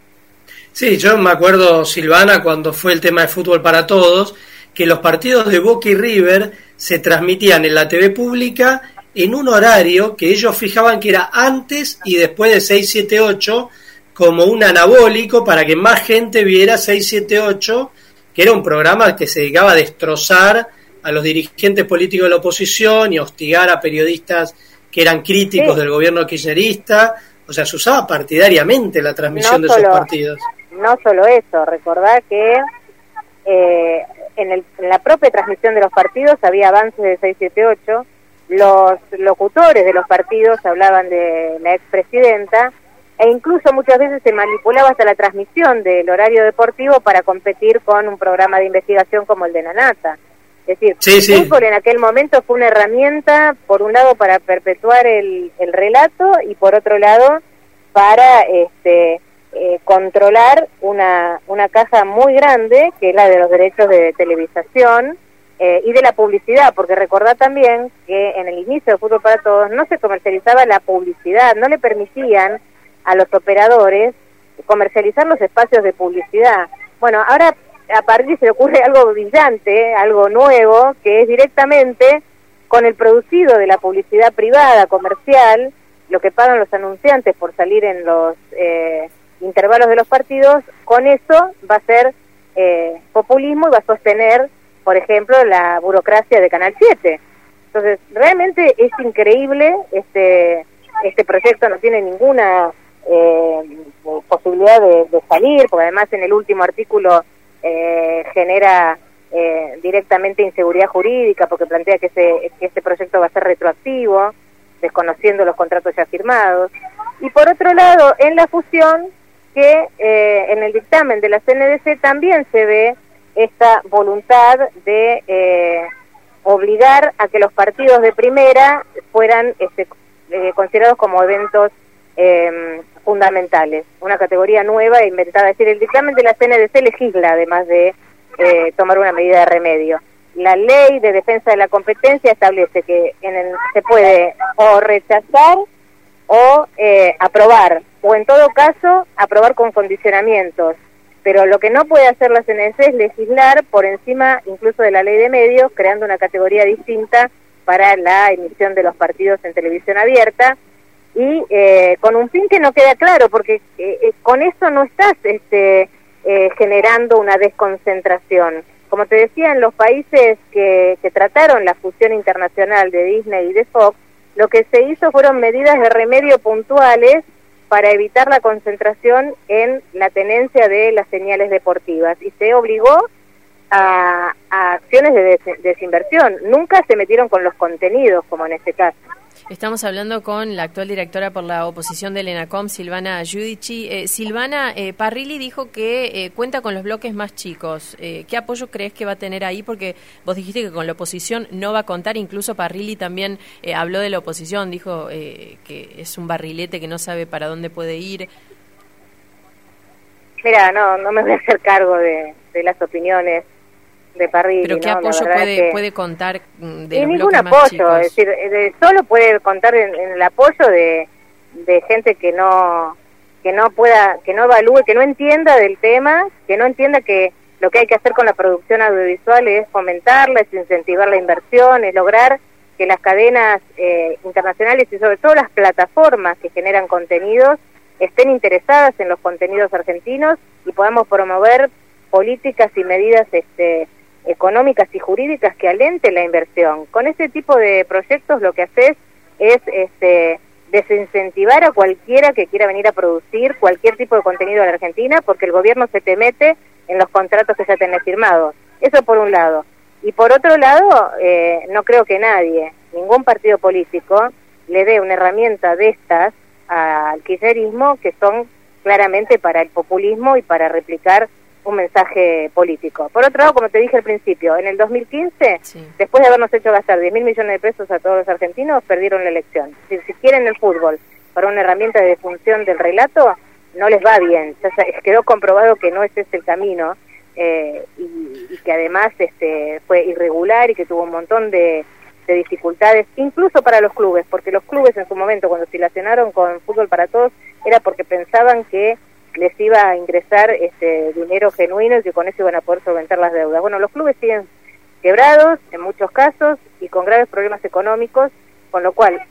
S3: Sí, yo me acuerdo, Silvana, cuando fue el tema de fútbol para todos, que los partidos de Boca y River se transmitían en la TV pública en un horario que ellos fijaban que era antes y después de 678 como un anabólico para que más gente viera 678, que era un programa que se dedicaba a destrozar a los dirigentes políticos de la oposición y hostigar a periodistas que eran críticos del gobierno kirchnerista. O sea, se usaba partidariamente la transmisión de esos partidos
S16: no solo eso, recordar que eh, en, la propia transmisión de los partidos había avances de 678, los locutores de los partidos hablaban de la expresidenta e incluso muchas veces se manipulaba hasta la transmisión del horario deportivo para competir con un programa de investigación como el de Nanata. Es decir, el fútbol en aquel momento fue una herramienta, por un lado, para perpetuar el, el relato y por otro lado, para este, eh, controlar una, una caja muy grande, que es la de los derechos de televisación eh, y de la publicidad, porque recordad también que en el inicio de Fútbol para Todos no se comercializaba la publicidad, no le permitían a los operadores comercializar los espacios de publicidad. Bueno, ahora a partir se le ocurre algo brillante, algo nuevo, que es directamente con el producido de la publicidad privada, comercial, lo que pagan los anunciantes por salir en los eh, intervalos de los partidos, con eso va a ser eh, populismo y va a sostener, por ejemplo, la burocracia de Canal 7. Entonces, realmente es increíble este este proyecto no tiene ninguna eh, posibilidad de, salir, porque además en el último artículo eh, genera eh, directamente inseguridad jurídica, porque plantea que, ese, que este proyecto va a ser retroactivo, desconociendo los contratos ya firmados. Y por otro lado, en la fusión, que en el dictamen de la CNDC también se ve esta voluntad de obligar a que los partidos de primera fueran este, considerados como eventos eh, fundamentales, una categoría nueva e inventada. Es decir, el dictamen de la CNDC legisla, además de eh, tomar una medida de remedio. La ley de defensa de la competencia establece que en se puede o rechazar o eh, aprobar, o en todo caso aprobar con condicionamientos. Pero lo que no puede hacer la CNDC es legislar por encima incluso de la ley de medios, creando una categoría distinta para la emisión de los partidos en televisión abierta y eh, con un fin que no queda claro, porque eh, eh, con eso no estás este, generando una desconcentración. Como te decía, en los países que, que trataron la fusión internacional de Disney y de Fox, lo que se hizo fueron medidas de remedio puntuales para evitar la concentración en la tenencia de las señales deportivas y se obligó a, a acciones de desinversión. Nunca se metieron con los contenidos, como en este caso.
S2: Estamos hablando con la actual directora por la oposición del ENACOM, Silvana Giudici. Eh, Silvana, eh, Parrilli dijo que eh, cuenta con los bloques más chicos. Eh, ¿Qué apoyo crees que va a tener ahí? Porque vos dijiste que con la oposición no va a contar. Incluso Parrilli también habló de la oposición. Dijo que es un barrilete que no sabe para dónde puede ir.
S16: Mira, no, no me voy a hacer cargo de las opiniones de
S2: ¿Pero qué apoyo puede, puede contar mm, de
S16: ningún apoyo, es decir, eh, solo puede contar en, el apoyo de, de gente que no que no pueda, que no evalúe, que no entienda del tema, que no entienda que lo que hay que hacer con la producción audiovisual es fomentarla, es incentivar la inversión, es lograr que las cadenas eh, internacionales y sobre todo las plataformas que generan contenidos estén interesadas en los contenidos argentinos y podamos promover políticas y medidas este, económicas y jurídicas que alenten la inversión. Con este tipo de proyectos lo que haces es este, desincentivar a cualquiera que quiera venir a producir cualquier tipo de contenido en la Argentina porque el gobierno se te mete en los contratos que ya tenés firmados. Eso por un lado. Y por otro lado, eh, no creo que nadie, ningún partido político, le dé una herramienta de estas al kirchnerismo que son claramente para el populismo y para replicar un mensaje político. Por otro lado, como te dije al principio, en el 2015, después de habernos hecho gastar 10 mil millones de pesos a todos los argentinos, perdieron la elección. Si, si quieren el fútbol para una herramienta de función del relato, no les va bien. Ya quedó comprobado que no ese es el camino eh, y, que además este, fue irregular y que tuvo un montón de, de dificultades, incluso para los clubes, porque los clubes en su momento, cuando se relacionaron con Fútbol para Todos, era porque pensaban que les iba a ingresar este dinero genuino y que con eso iban a poder solventar las deudas. Bueno, los clubes siguen quebrados en muchos casos y con graves problemas económicos, con lo cual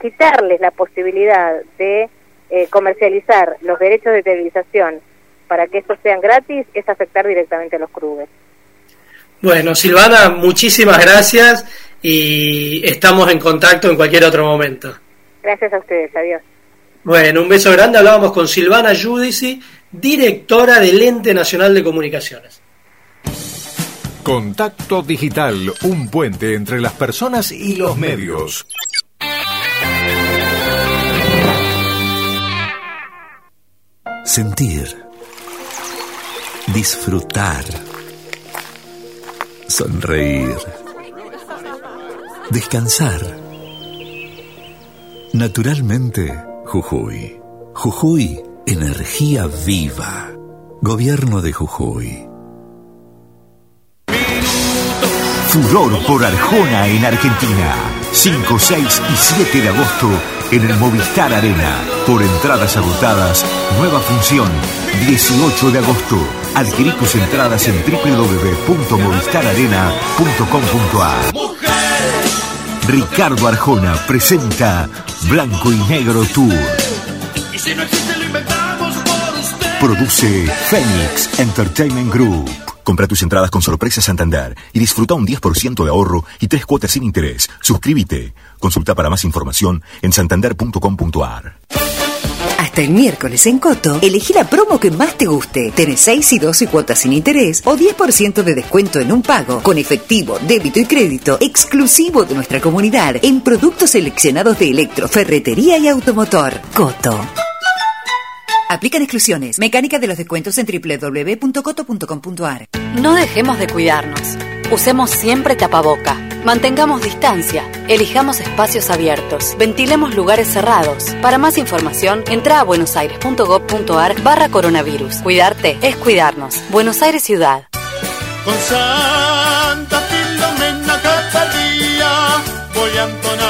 S16: quitarles la posibilidad de eh, comercializar los derechos de televisación para que estos sean gratis es afectar directamente a los clubes.
S3: Bueno, Silvana, muchísimas gracias y estamos en contacto en cualquier otro momento.
S16: Gracias a ustedes, adiós.
S3: Bueno, un beso grande. Hablábamos con Silvana Judici, directora del Ente Nacional de Comunicaciones.
S1: Contacto Digital, un puente entre las personas y los medios.
S17: Sentir. Disfrutar. Sonreír. Descansar. Naturalmente Jujuy. Jujuy, energía viva. Gobierno de Jujuy. Furor por Arjona en Argentina. 5, 6 y 7 de agosto en el Movistar Arena. Por entradas agotadas, nueva función. 18 de agosto. Adquirí tus entradas en www.movistararena.com.ar. Ricardo Arjona presenta Blanco y Negro Tour. Produce Phoenix Entertainment Group. Compra tus entradas con Sorpresa Santander y disfruta un 10% de ahorro y tres cuotas sin interés. Suscríbete. Consulta para más información en santander.com.ar.
S18: Hasta el miércoles en Coto, elegí la promo que más te guste. Tenés 6 y 12 cuotas sin interés o 10% de descuento en un pago con efectivo, débito y crédito exclusivo de nuestra comunidad en productos seleccionados de electro, ferretería y automotor. Coto. Aplican exclusiones. Mecánica de los descuentos en www.coto.com.ar.
S19: No dejemos de cuidarnos. Usemos siempre tapaboca. Mantengamos distancia. Elijamos espacios abiertos. Ventilemos lugares cerrados. Para más información, entra a buenosaires.gov.ar barra coronavirus. Cuidarte es cuidarnos. Buenos Aires Ciudad.
S6: Voy a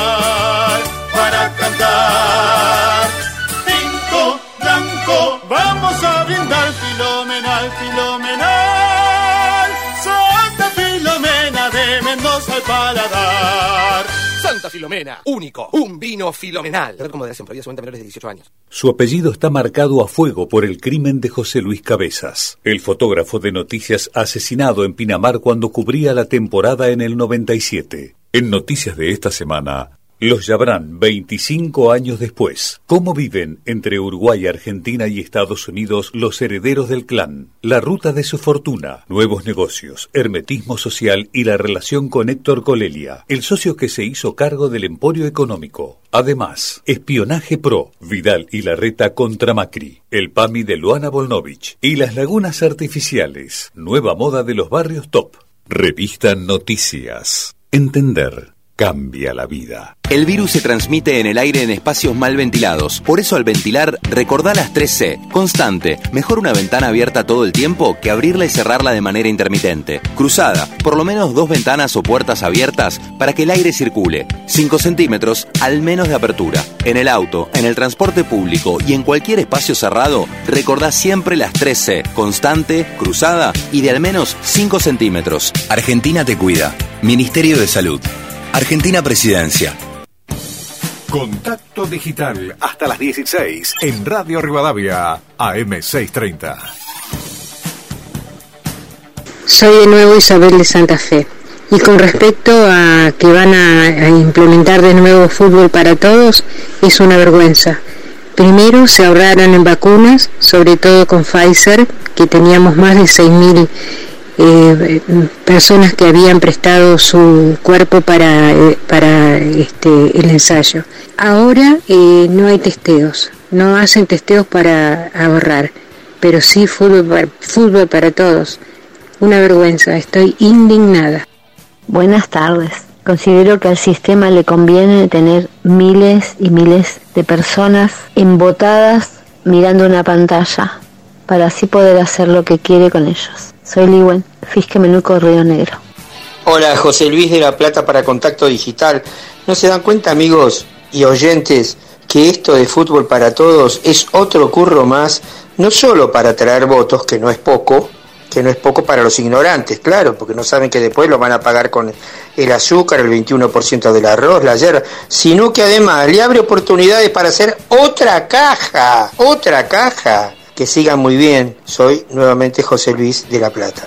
S6: Filomena,
S7: único, un vino filomenal. Como de a menores de 18 años.
S20: Su apellido está marcado a fuego por el crimen de José Luis Cabezas, el fotógrafo de noticias asesinado en Pinamar cuando cubría la temporada en el 97. En noticias de esta semana, los llamarán 25 años después. ¿Cómo viven entre Uruguay, Argentina y Estados Unidos los herederos del clan? La ruta de su fortuna, nuevos negocios, hermetismo social y la relación con Héctor Colelia, el socio que se hizo cargo del emporio económico. Además, espionaje pro, Vidal y Larreta contra Macri, el PAMI de Luana Volnovich y las lagunas artificiales, nueva moda de los barrios top. Revista Noticias. Entender cambia la vida.
S5: El virus se transmite en el aire en espacios mal ventilados. Por eso al ventilar, recordá las 3C. Constante. Mejor una ventana abierta todo el tiempo que abrirla y cerrarla de manera intermitente. Cruzada. Por lo menos dos ventanas o puertas abiertas para que el aire circule. 5 centímetros al menos de apertura. En el auto, en el transporte público y en cualquier espacio cerrado, recordá siempre las 3C. Constante, cruzada y de al menos 5 centímetros. Argentina te cuida. Ministerio de Salud. Argentina Presidencia.
S20: Contacto digital hasta las 16 en Radio Rivadavia AM630.
S15: Soy de nuevo Isabel de Santa Fe. Y con respecto a que van a, a implementar de nuevo fútbol para todos, es una vergüenza. Primero se ahorraron en vacunas, sobre todo con Pfizer, que teníamos más de 6.000 eh, personas que habían prestado su cuerpo para, eh, para este, el ensayo. Ahora eh, no hay testeos, no hacen testeos para ahorrar, pero sí fútbol para, fútbol para todos. Una vergüenza, estoy indignada.
S21: Buenas tardes. Considero que al sistema le conviene tener miles y miles de personas embotadas mirando una pantalla para así poder hacer lo que quiere con ellos. Soy Liwen, Fisque Menuco Río Negro.
S22: Hola, José Luis de la Plata para Contacto Digital. ¿No se dan cuenta, amigos y oyentes, que esto de fútbol para todos es otro curro más, no solo para traer votos, que no es poco, que no es poco para los ignorantes, claro, porque no saben que después lo van a pagar con el azúcar, el 21% del arroz, la yerba, sino que además le abre oportunidades para hacer otra caja, otra caja. Que sigan muy bien. Soy nuevamente José Luis de la Plata.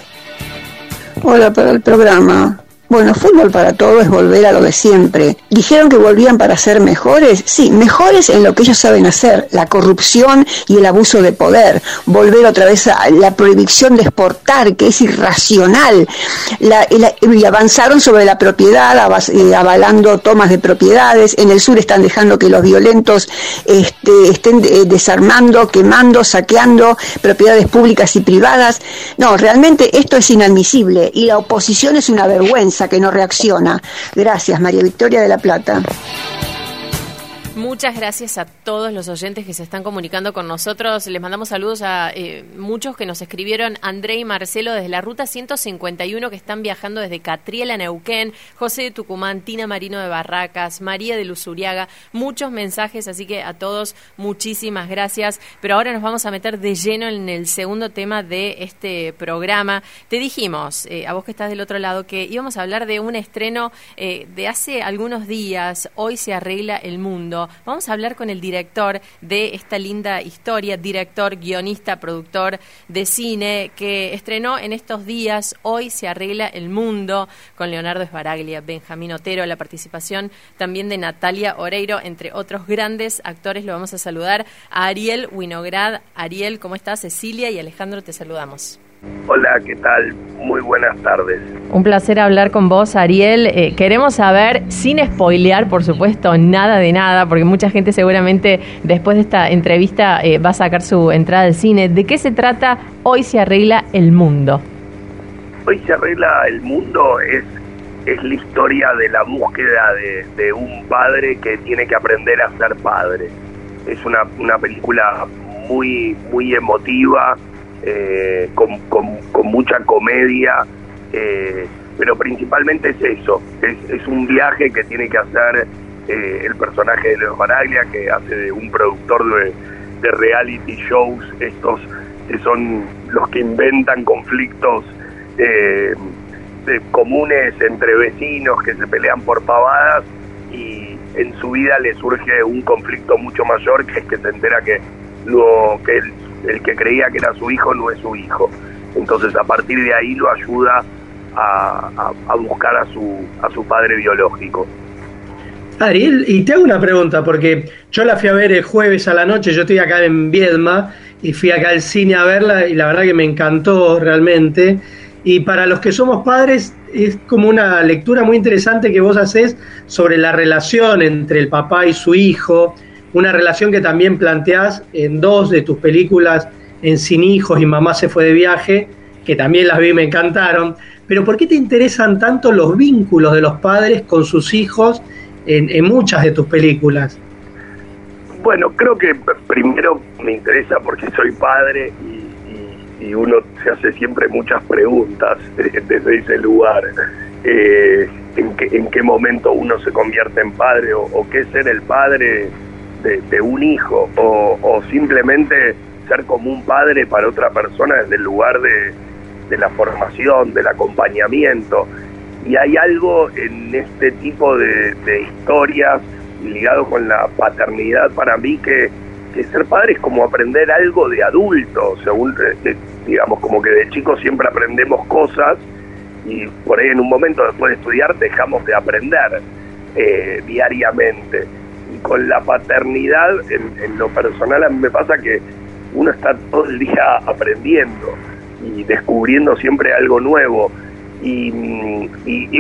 S23: Hola para el programa. Bueno, fútbol para todo es volver a lo de siempre. Dijeron que volvían para ser mejores. Sí, mejores en lo que ellos saben hacer, la corrupción y el abuso de poder. Volver otra vez a la prohibición de exportar, que es irracional. La, y avanzaron sobre la propiedad, eh, avalando tomas de propiedades. En el sur están dejando que los violentos este, estén eh, desarmando, quemando, saqueando propiedades públicas y privadas. No, realmente esto es inadmisible y la oposición es una vergüenza que no reacciona. Gracias, María Victoria de la Plata.
S2: Muchas gracias a todos los oyentes que se están comunicando con nosotros. Les mandamos saludos a eh, muchos que nos escribieron, André y Marcelo desde la ruta 151 que están viajando desde Catriel a Neuquén, José de Tucumán, Tina Marino de Barracas, María de Luzuriaga, muchos mensajes, así que a todos muchísimas gracias. Pero ahora nos vamos a meter de lleno en el segundo tema de este programa. Te dijimos, eh, a vos que estás del otro lado, que íbamos a hablar de un estreno eh, de hace algunos días, Hoy se arregla el mundo Vamos a hablar con el director de esta linda historia, director, guionista, productor de cine, que estrenó en estos días Hoy se arregla el mundo, con Leonardo Esbaraglia, Benjamín Otero, la participación también de Natalia Oreiro, entre otros grandes actores. Lo vamos a saludar a Ariel Winograd. Ariel, ¿cómo estás? Cecilia y Alejandro, te saludamos.
S24: Hola, ¿qué tal? Muy buenas tardes.
S2: Un placer hablar con vos, Ariel. Eh, queremos saber, sin spoilear, por supuesto, nada de nada, porque mucha gente seguramente después de esta entrevista eh, va a sacar su entrada al cine. ¿De qué se trata Hoy se arregla el mundo?
S24: Hoy se arregla el mundo es, es la historia de la búsqueda de, de un padre que tiene que aprender a ser padre. Es una, una película muy, muy emotiva eh, con, con, mucha comedia, eh, pero principalmente es eso, es, es, un viaje que tiene que hacer eh, el personaje de Leo Maraglia, que hace de un productor de, de reality shows, estos que son los que inventan conflictos comunes entre vecinos que se pelean por pavadas y en su vida le surge un conflicto mucho mayor que es que se entera que lo que el que creía que era su hijo no es su hijo. Entonces a partir de ahí lo ayuda a, buscar a su, a su padre biológico.
S3: Ariel, y te hago una pregunta, porque yo la fui a ver el jueves a la noche, yo estoy acá en Viedma y fui acá al cine a verla y la verdad que me encantó realmente. Y para los que somos padres es como una lectura muy interesante que vos haces sobre la relación entre el papá y su hijo, una relación que también planteás en dos de tus películas, en Sin Hijos y Mamá se fue de viaje, que también las vi y me encantaron. Pero ¿por qué te interesan tanto los vínculos de los padres con sus hijos en, muchas de tus películas?
S24: Bueno, creo que primero me interesa porque soy padre y, uno se hace siempre muchas preguntas desde ese lugar. Eh, en, qué, en qué momento uno se convierte en padre o, o qué ser el padre de, un hijo o, simplemente ser como un padre para otra persona desde el lugar de, de la formación, del acompañamiento. Y hay algo en este tipo de, historias ligado con la paternidad para mí que, que, ser padre es como aprender algo de adulto, según eh, digamos como que de chicos siempre aprendemos cosas y por ahí en un momento después de estudiar dejamos de aprender eh, diariamente con la paternidad, en, lo personal a mí me pasa que uno está todo el día aprendiendo y descubriendo siempre algo nuevo. Y,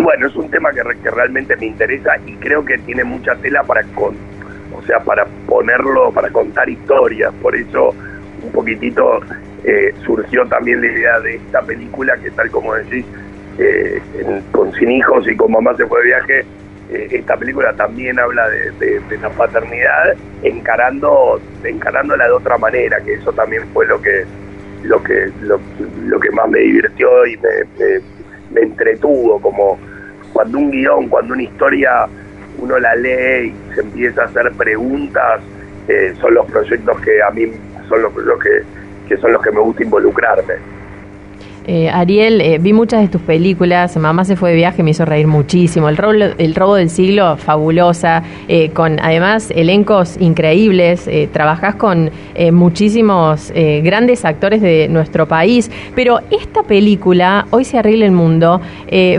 S24: bueno, es un tema que, que, realmente me interesa y creo que tiene mucha tela para con, o sea, para ponerlo, para contar historias. Por eso un poquitito eh, surgió también la idea de esta película que tal como decís, eh, con Sin Hijos y con Mamá se fue de viaje, esta película también habla de, la paternidad encarando encarándola de otra manera que eso también fue lo que lo que lo, que más me divirtió y me, entretuvo como cuando un guion cuando una historia uno la lee y se empieza a hacer preguntas eh, son los proyectos que a mí son los, los que, que son los que me gusta involucrarme
S2: eh, Ariel, eh, vi muchas de tus películas, Mamá se fue de viaje, me hizo reír muchísimo, El robo, el robo del siglo, fabulosa, eh, con además elencos increíbles, trabajás con muchísimos grandes actores de nuestro país, pero esta película, Hoy se arregla el mundo,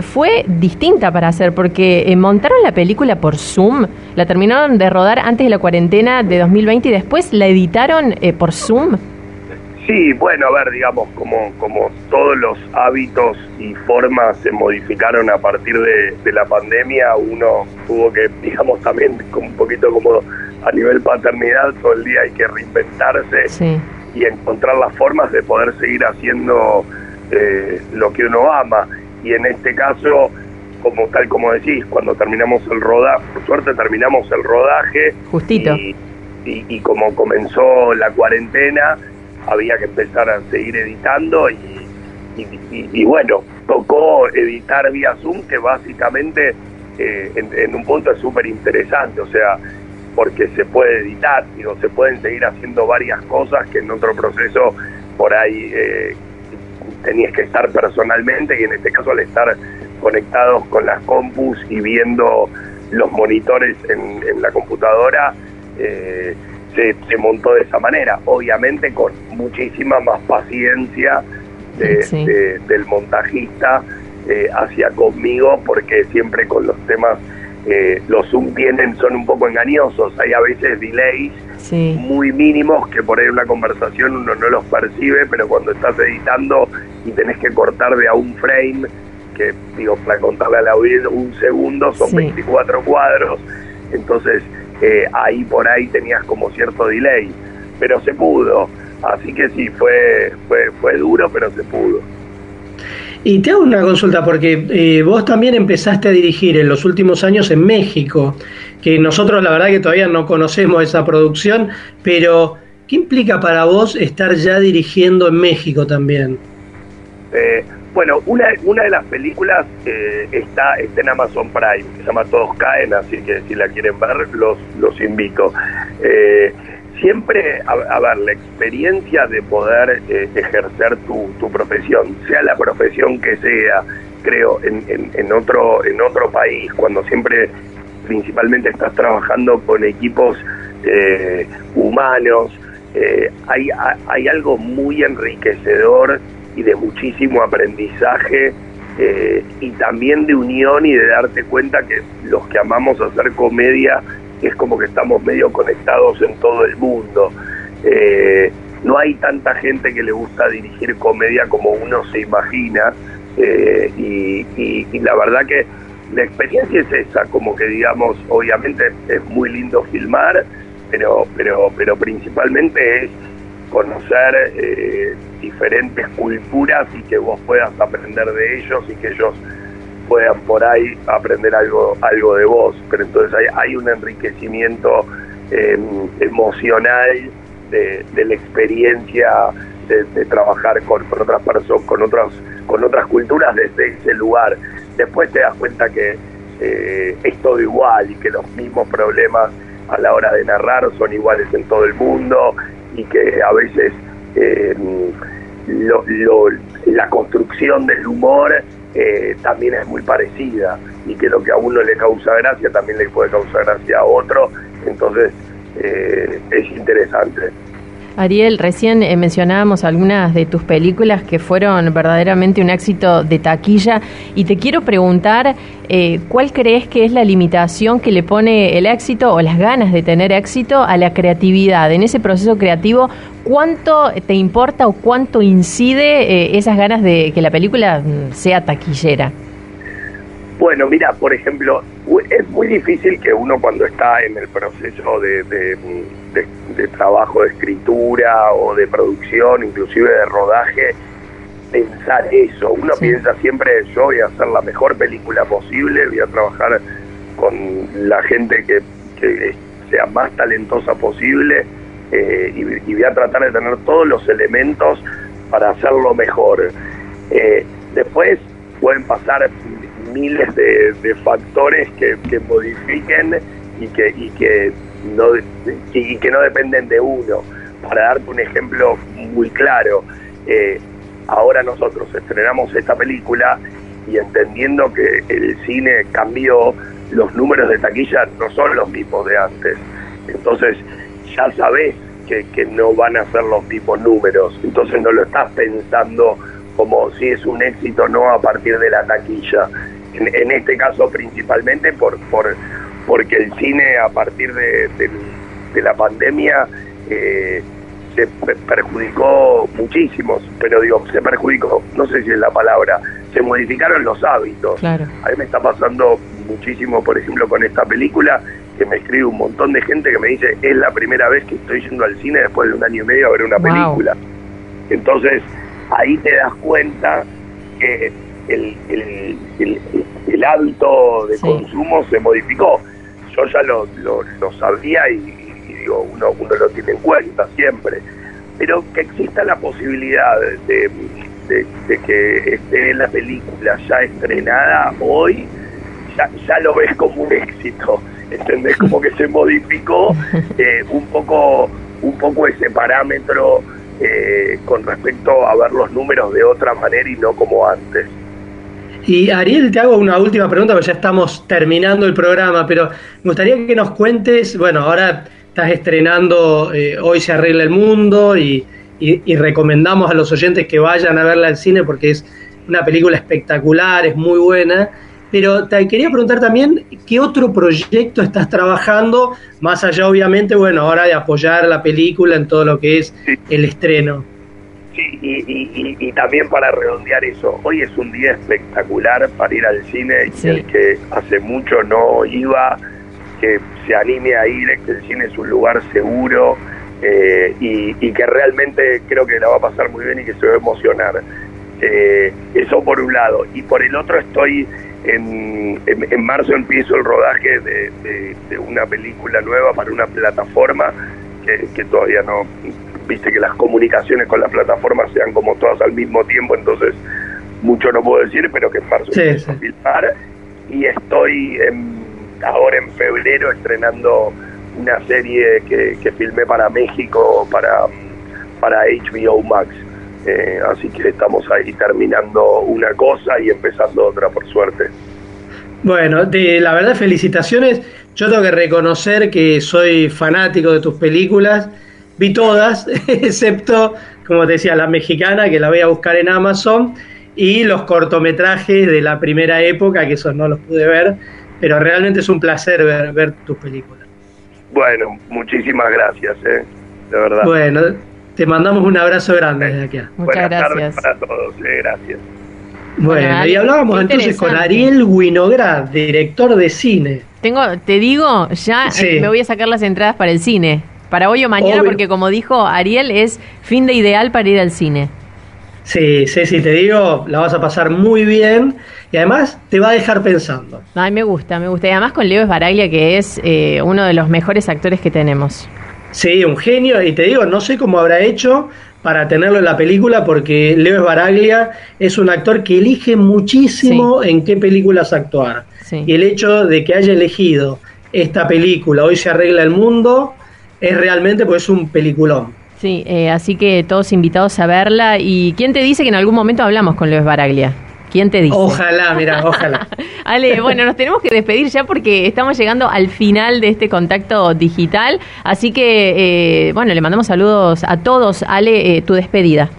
S2: fue distinta para hacer, porque montaron la película por Zoom, la terminaron de rodar antes de la cuarentena de 2020 y después la editaron por Zoom.
S24: Sí, bueno, a ver, digamos, como, como todos los hábitos y formas se modificaron a partir de, la pandemia, uno tuvo que, digamos, también un poquito como a nivel paternidad, todo el día hay que reinventarse y encontrar las formas de poder seguir haciendo eh, lo que uno ama. Y en este caso, como tal como decís, cuando terminamos el rodaje, por suerte terminamos el rodaje.
S2: Justito.
S24: y como comenzó la cuarentena, había que empezar a seguir editando y, bueno, tocó editar vía Zoom, que básicamente eh, en, un punto es súper interesante, o sea, porque se puede editar, digo, se pueden seguir haciendo varias cosas que en otro proceso por ahí eh, tenías que estar personalmente y en este caso al estar conectados con las compus y viendo los monitores en, en la computadora, eh, se, se, montó de esa manera, obviamente con muchísima más paciencia del montajista eh, hacia conmigo, porque siempre con los temas, eh, los Zoom tienen, son un poco engañosos, hay a veces delays muy mínimos que por ahí en una conversación uno no los percibe, pero cuando estás editando y tenés que cortar de a un frame, que digo, para contarle a la audiencia un segundo son 24 cuadros, entonces eh, ahí por ahí tenías como cierto delay, pero se pudo, así que sí, fue, fue, fue duro, pero se pudo.
S3: Y te hago una consulta, porque eh, vos también empezaste a dirigir en los últimos años en México, que nosotros la verdad que todavía no conocemos esa producción, pero ¿qué implica para vos estar ya dirigiendo en México también?
S24: Eh, bueno, una, una de las películas eh, está, en Amazon Prime, se llama Todos Caen, así que si la quieren ver, los, los invito. Eh, siempre, a, ver, la experiencia de poder eh, ejercer tu, tu, profesión, sea la profesión que sea, creo, en, en, en, otro, en otro país, cuando siempre principalmente estás trabajando con equipos humanos, hay, hay algo muy enriquecedor y de muchísimo aprendizaje eh, y también de unión y de darte cuenta que los que amamos hacer comedia es como que estamos medio conectados en todo el mundo. Eh, no hay tanta gente que le gusta dirigir comedia como uno se imagina eh, y, la verdad que la experiencia es esa, como que digamos, obviamente es muy lindo filmar, pero, pero, pero principalmente es conocer eh, diferentes culturas y que vos puedas aprender de ellos y que ellos puedan por ahí aprender algo algo de vos. Pero entonces hay, hay un enriquecimiento em, emocional de, la experiencia de, trabajar con, otras personas con otras con otras culturas desde ese lugar. Después te das cuenta que eh, es todo igual y que los mismos problemas a la hora de narrar son iguales en todo el mundo y que a veces eh, la construcción del humor eh, también es muy parecida y que lo que a uno le causa gracia también le puede causar gracia a otro, entonces eh, es interesante.
S2: Ariel, recién eh, mencionábamos algunas de tus películas que fueron verdaderamente un éxito de taquilla y te quiero preguntar eh, cuál crees que es la limitación que le pone el éxito o las ganas de tener éxito a la creatividad. En ese proceso creativo, ¿cuánto te importa o cuánto incide eh, esas ganas de que la película mm, sea taquillera?
S24: Bueno, mira, por ejemplo, es muy difícil que uno cuando está en el proceso de, de, trabajo de escritura o de producción, inclusive de rodaje, pensar eso. Uno piensa siempre, yo voy a hacer la mejor película posible, voy a trabajar con la gente que, sea más talentosa posible eh, y, voy a tratar de tener todos los elementos para hacerlo mejor. Eh, después pueden pasar miles de, factores que, modifiquen y que, y que no y que no dependen de uno. Para darte un ejemplo muy claro, eh, ahora nosotros estrenamos esta película y entendiendo que el cine cambió, los números de taquilla no son los mismos de antes. Entonces ya sabes que, que no van a ser los mismos números. Entonces no lo estás pensando como si es un éxito no a partir de la taquilla en, este caso principalmente por, por porque el cine a partir de, la pandemia eh, se perjudicó muchísimo, pero digo, se perjudicó, no sé si es la palabra, se modificaron los hábitos. A mí me está pasando muchísimo, por ejemplo, con esta película, que me escribe un montón de gente que me dice, es la primera vez que estoy yendo al cine después de un año y medio a ver una película. Entonces, ahí te das cuenta que el, el, hábito de consumo se modificó. Yo ya lo, lo, sabía y, digo, uno, uno lo tiene en cuenta siempre. Pero que exista la posibilidad de, de, que esté la película ya estrenada hoy, ya, ya lo ves como un éxito. ¿Entendés? Como que se modificó eh, un poco un poco ese parámetro eh, con respecto a ver los números de otra manera y no como antes.
S3: Y Ariel, te hago una última pregunta, porque ya estamos terminando el programa, pero me gustaría que nos cuentes, bueno, ahora estás estrenando eh, Hoy se arregla el mundo y, y, recomendamos a los oyentes que vayan a verla al cine porque es una película espectacular, es muy buena. Pero te quería preguntar también, ¿qué otro proyecto estás trabajando? Más allá, obviamente, bueno, ahora de apoyar la película en todo lo que es el estreno.
S24: Sí, y, y, también para redondear eso, hoy es un día espectacular para ir al cine y el que hace mucho no iba, que se anime a ir, que el cine es un lugar seguro eh, y, que realmente creo que la va a pasar muy bien y que se va a emocionar. Eh, eso por un lado. Y por el otro estoy, en, en, marzo empiezo el rodaje de, una película nueva para una plataforma que, que todavía no viste que las comunicaciones con la plataforma sean como todas al mismo tiempo, entonces mucho no puedo decir, pero que en marzo sí, a filmar. Y estoy ahora en febrero estrenando una serie que, que filmé para México, para, para HBO Max. Eh, así que estamos ahí terminando una cosa y empezando otra, por suerte.
S3: Bueno, de, la verdad, felicitaciones. Yo tengo que reconocer que soy fanático de tus películas vi todas, excepto, como te decía, la mexicana, que la voy a buscar en Amazon, y los cortometrajes de la primera época, que esos no los pude ver, pero realmente es un placer ver, ver tus películas.
S24: Bueno, muchísimas gracias, ¿eh? de verdad.
S3: Bueno, te mandamos un abrazo grande desde aquí.
S24: Muchas gracias. para todos, ¿eh? gracias.
S3: Bueno, y hablábamos entonces con Ariel Winograd, director de cine.
S2: Tengo, te digo, ya eh, me voy a sacar las entradas para el cine. Para hoy o mañana, porque como dijo Ariel, es fin de ideal para ir al cine.
S3: Sí, sí, sí, te digo, la vas a pasar muy bien y además te va a dejar pensando.
S2: Ay, me gusta, me gusta. Y además con Leo Esbaraglia, que es eh, uno de los mejores actores que tenemos.
S3: Sí, un genio. Y te digo, no sé cómo habrá hecho para tenerlo en la película, porque Leo Esbaraglia es un actor que elige muchísimo en qué películas actuar. Y el hecho de que haya elegido esta película, Hoy se arregla el mundo, es realmente pues un peliculón.
S2: Sí, eh, así que todos invitados a verla. ¿Y quién te dice que en algún momento hablamos con Luis Baraglia? ¿Quién te dice?
S3: Ojalá, mira, ojalá.
S2: Ale, bueno, nos tenemos que despedir ya porque estamos llegando al final de este contacto digital. Así que, eh, bueno, le mandamos saludos a todos. Ale, eh, tu despedida.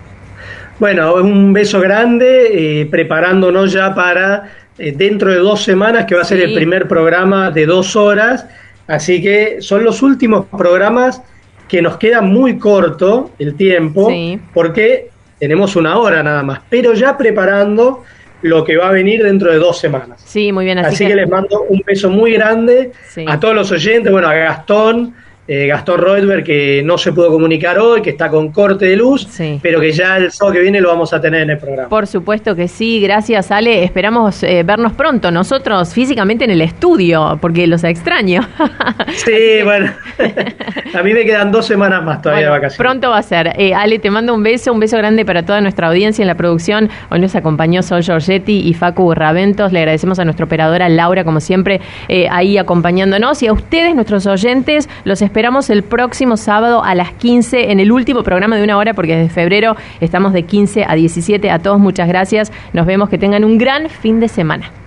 S3: Bueno, un beso grande, preparándonos ya para dentro de dos semanas, que va a ser el primer programa de dos horas Así que son los últimos programas que nos queda muy corto el tiempo, porque tenemos una hora nada más, pero ya preparando lo que va a venir dentro de dos semanas.
S2: Sí, muy bien.
S3: Así, que... les mando un beso muy grande a todos los oyentes, bueno, a Gastón, eh, Gastón Reutberg, que no se pudo comunicar hoy, que está con corte de luz, pero que ya el sábado que viene lo vamos a tener en el programa.
S2: Por supuesto que sí, gracias Ale, esperamos eh, vernos pronto, nosotros físicamente en el estudio, porque los extraño.
S3: sí, bueno, a mí me quedan dos semanas más todavía de vacaciones.
S2: Pronto va a ser. Eh, Ale, te mando un beso, un beso grande para toda nuestra audiencia en la producción. Hoy nos acompañó Sol Giorgetti y Facu Raventos, le agradecemos a nuestra operadora Laura, como siempre, ahí acompañándonos, y a ustedes, nuestros oyentes, los esperamos el próximo sábado a las 15 en el último programa de una hora, porque desde febrero estamos de 15 a 17. A todos muchas gracias. Nos vemos, que tengan un gran fin de semana.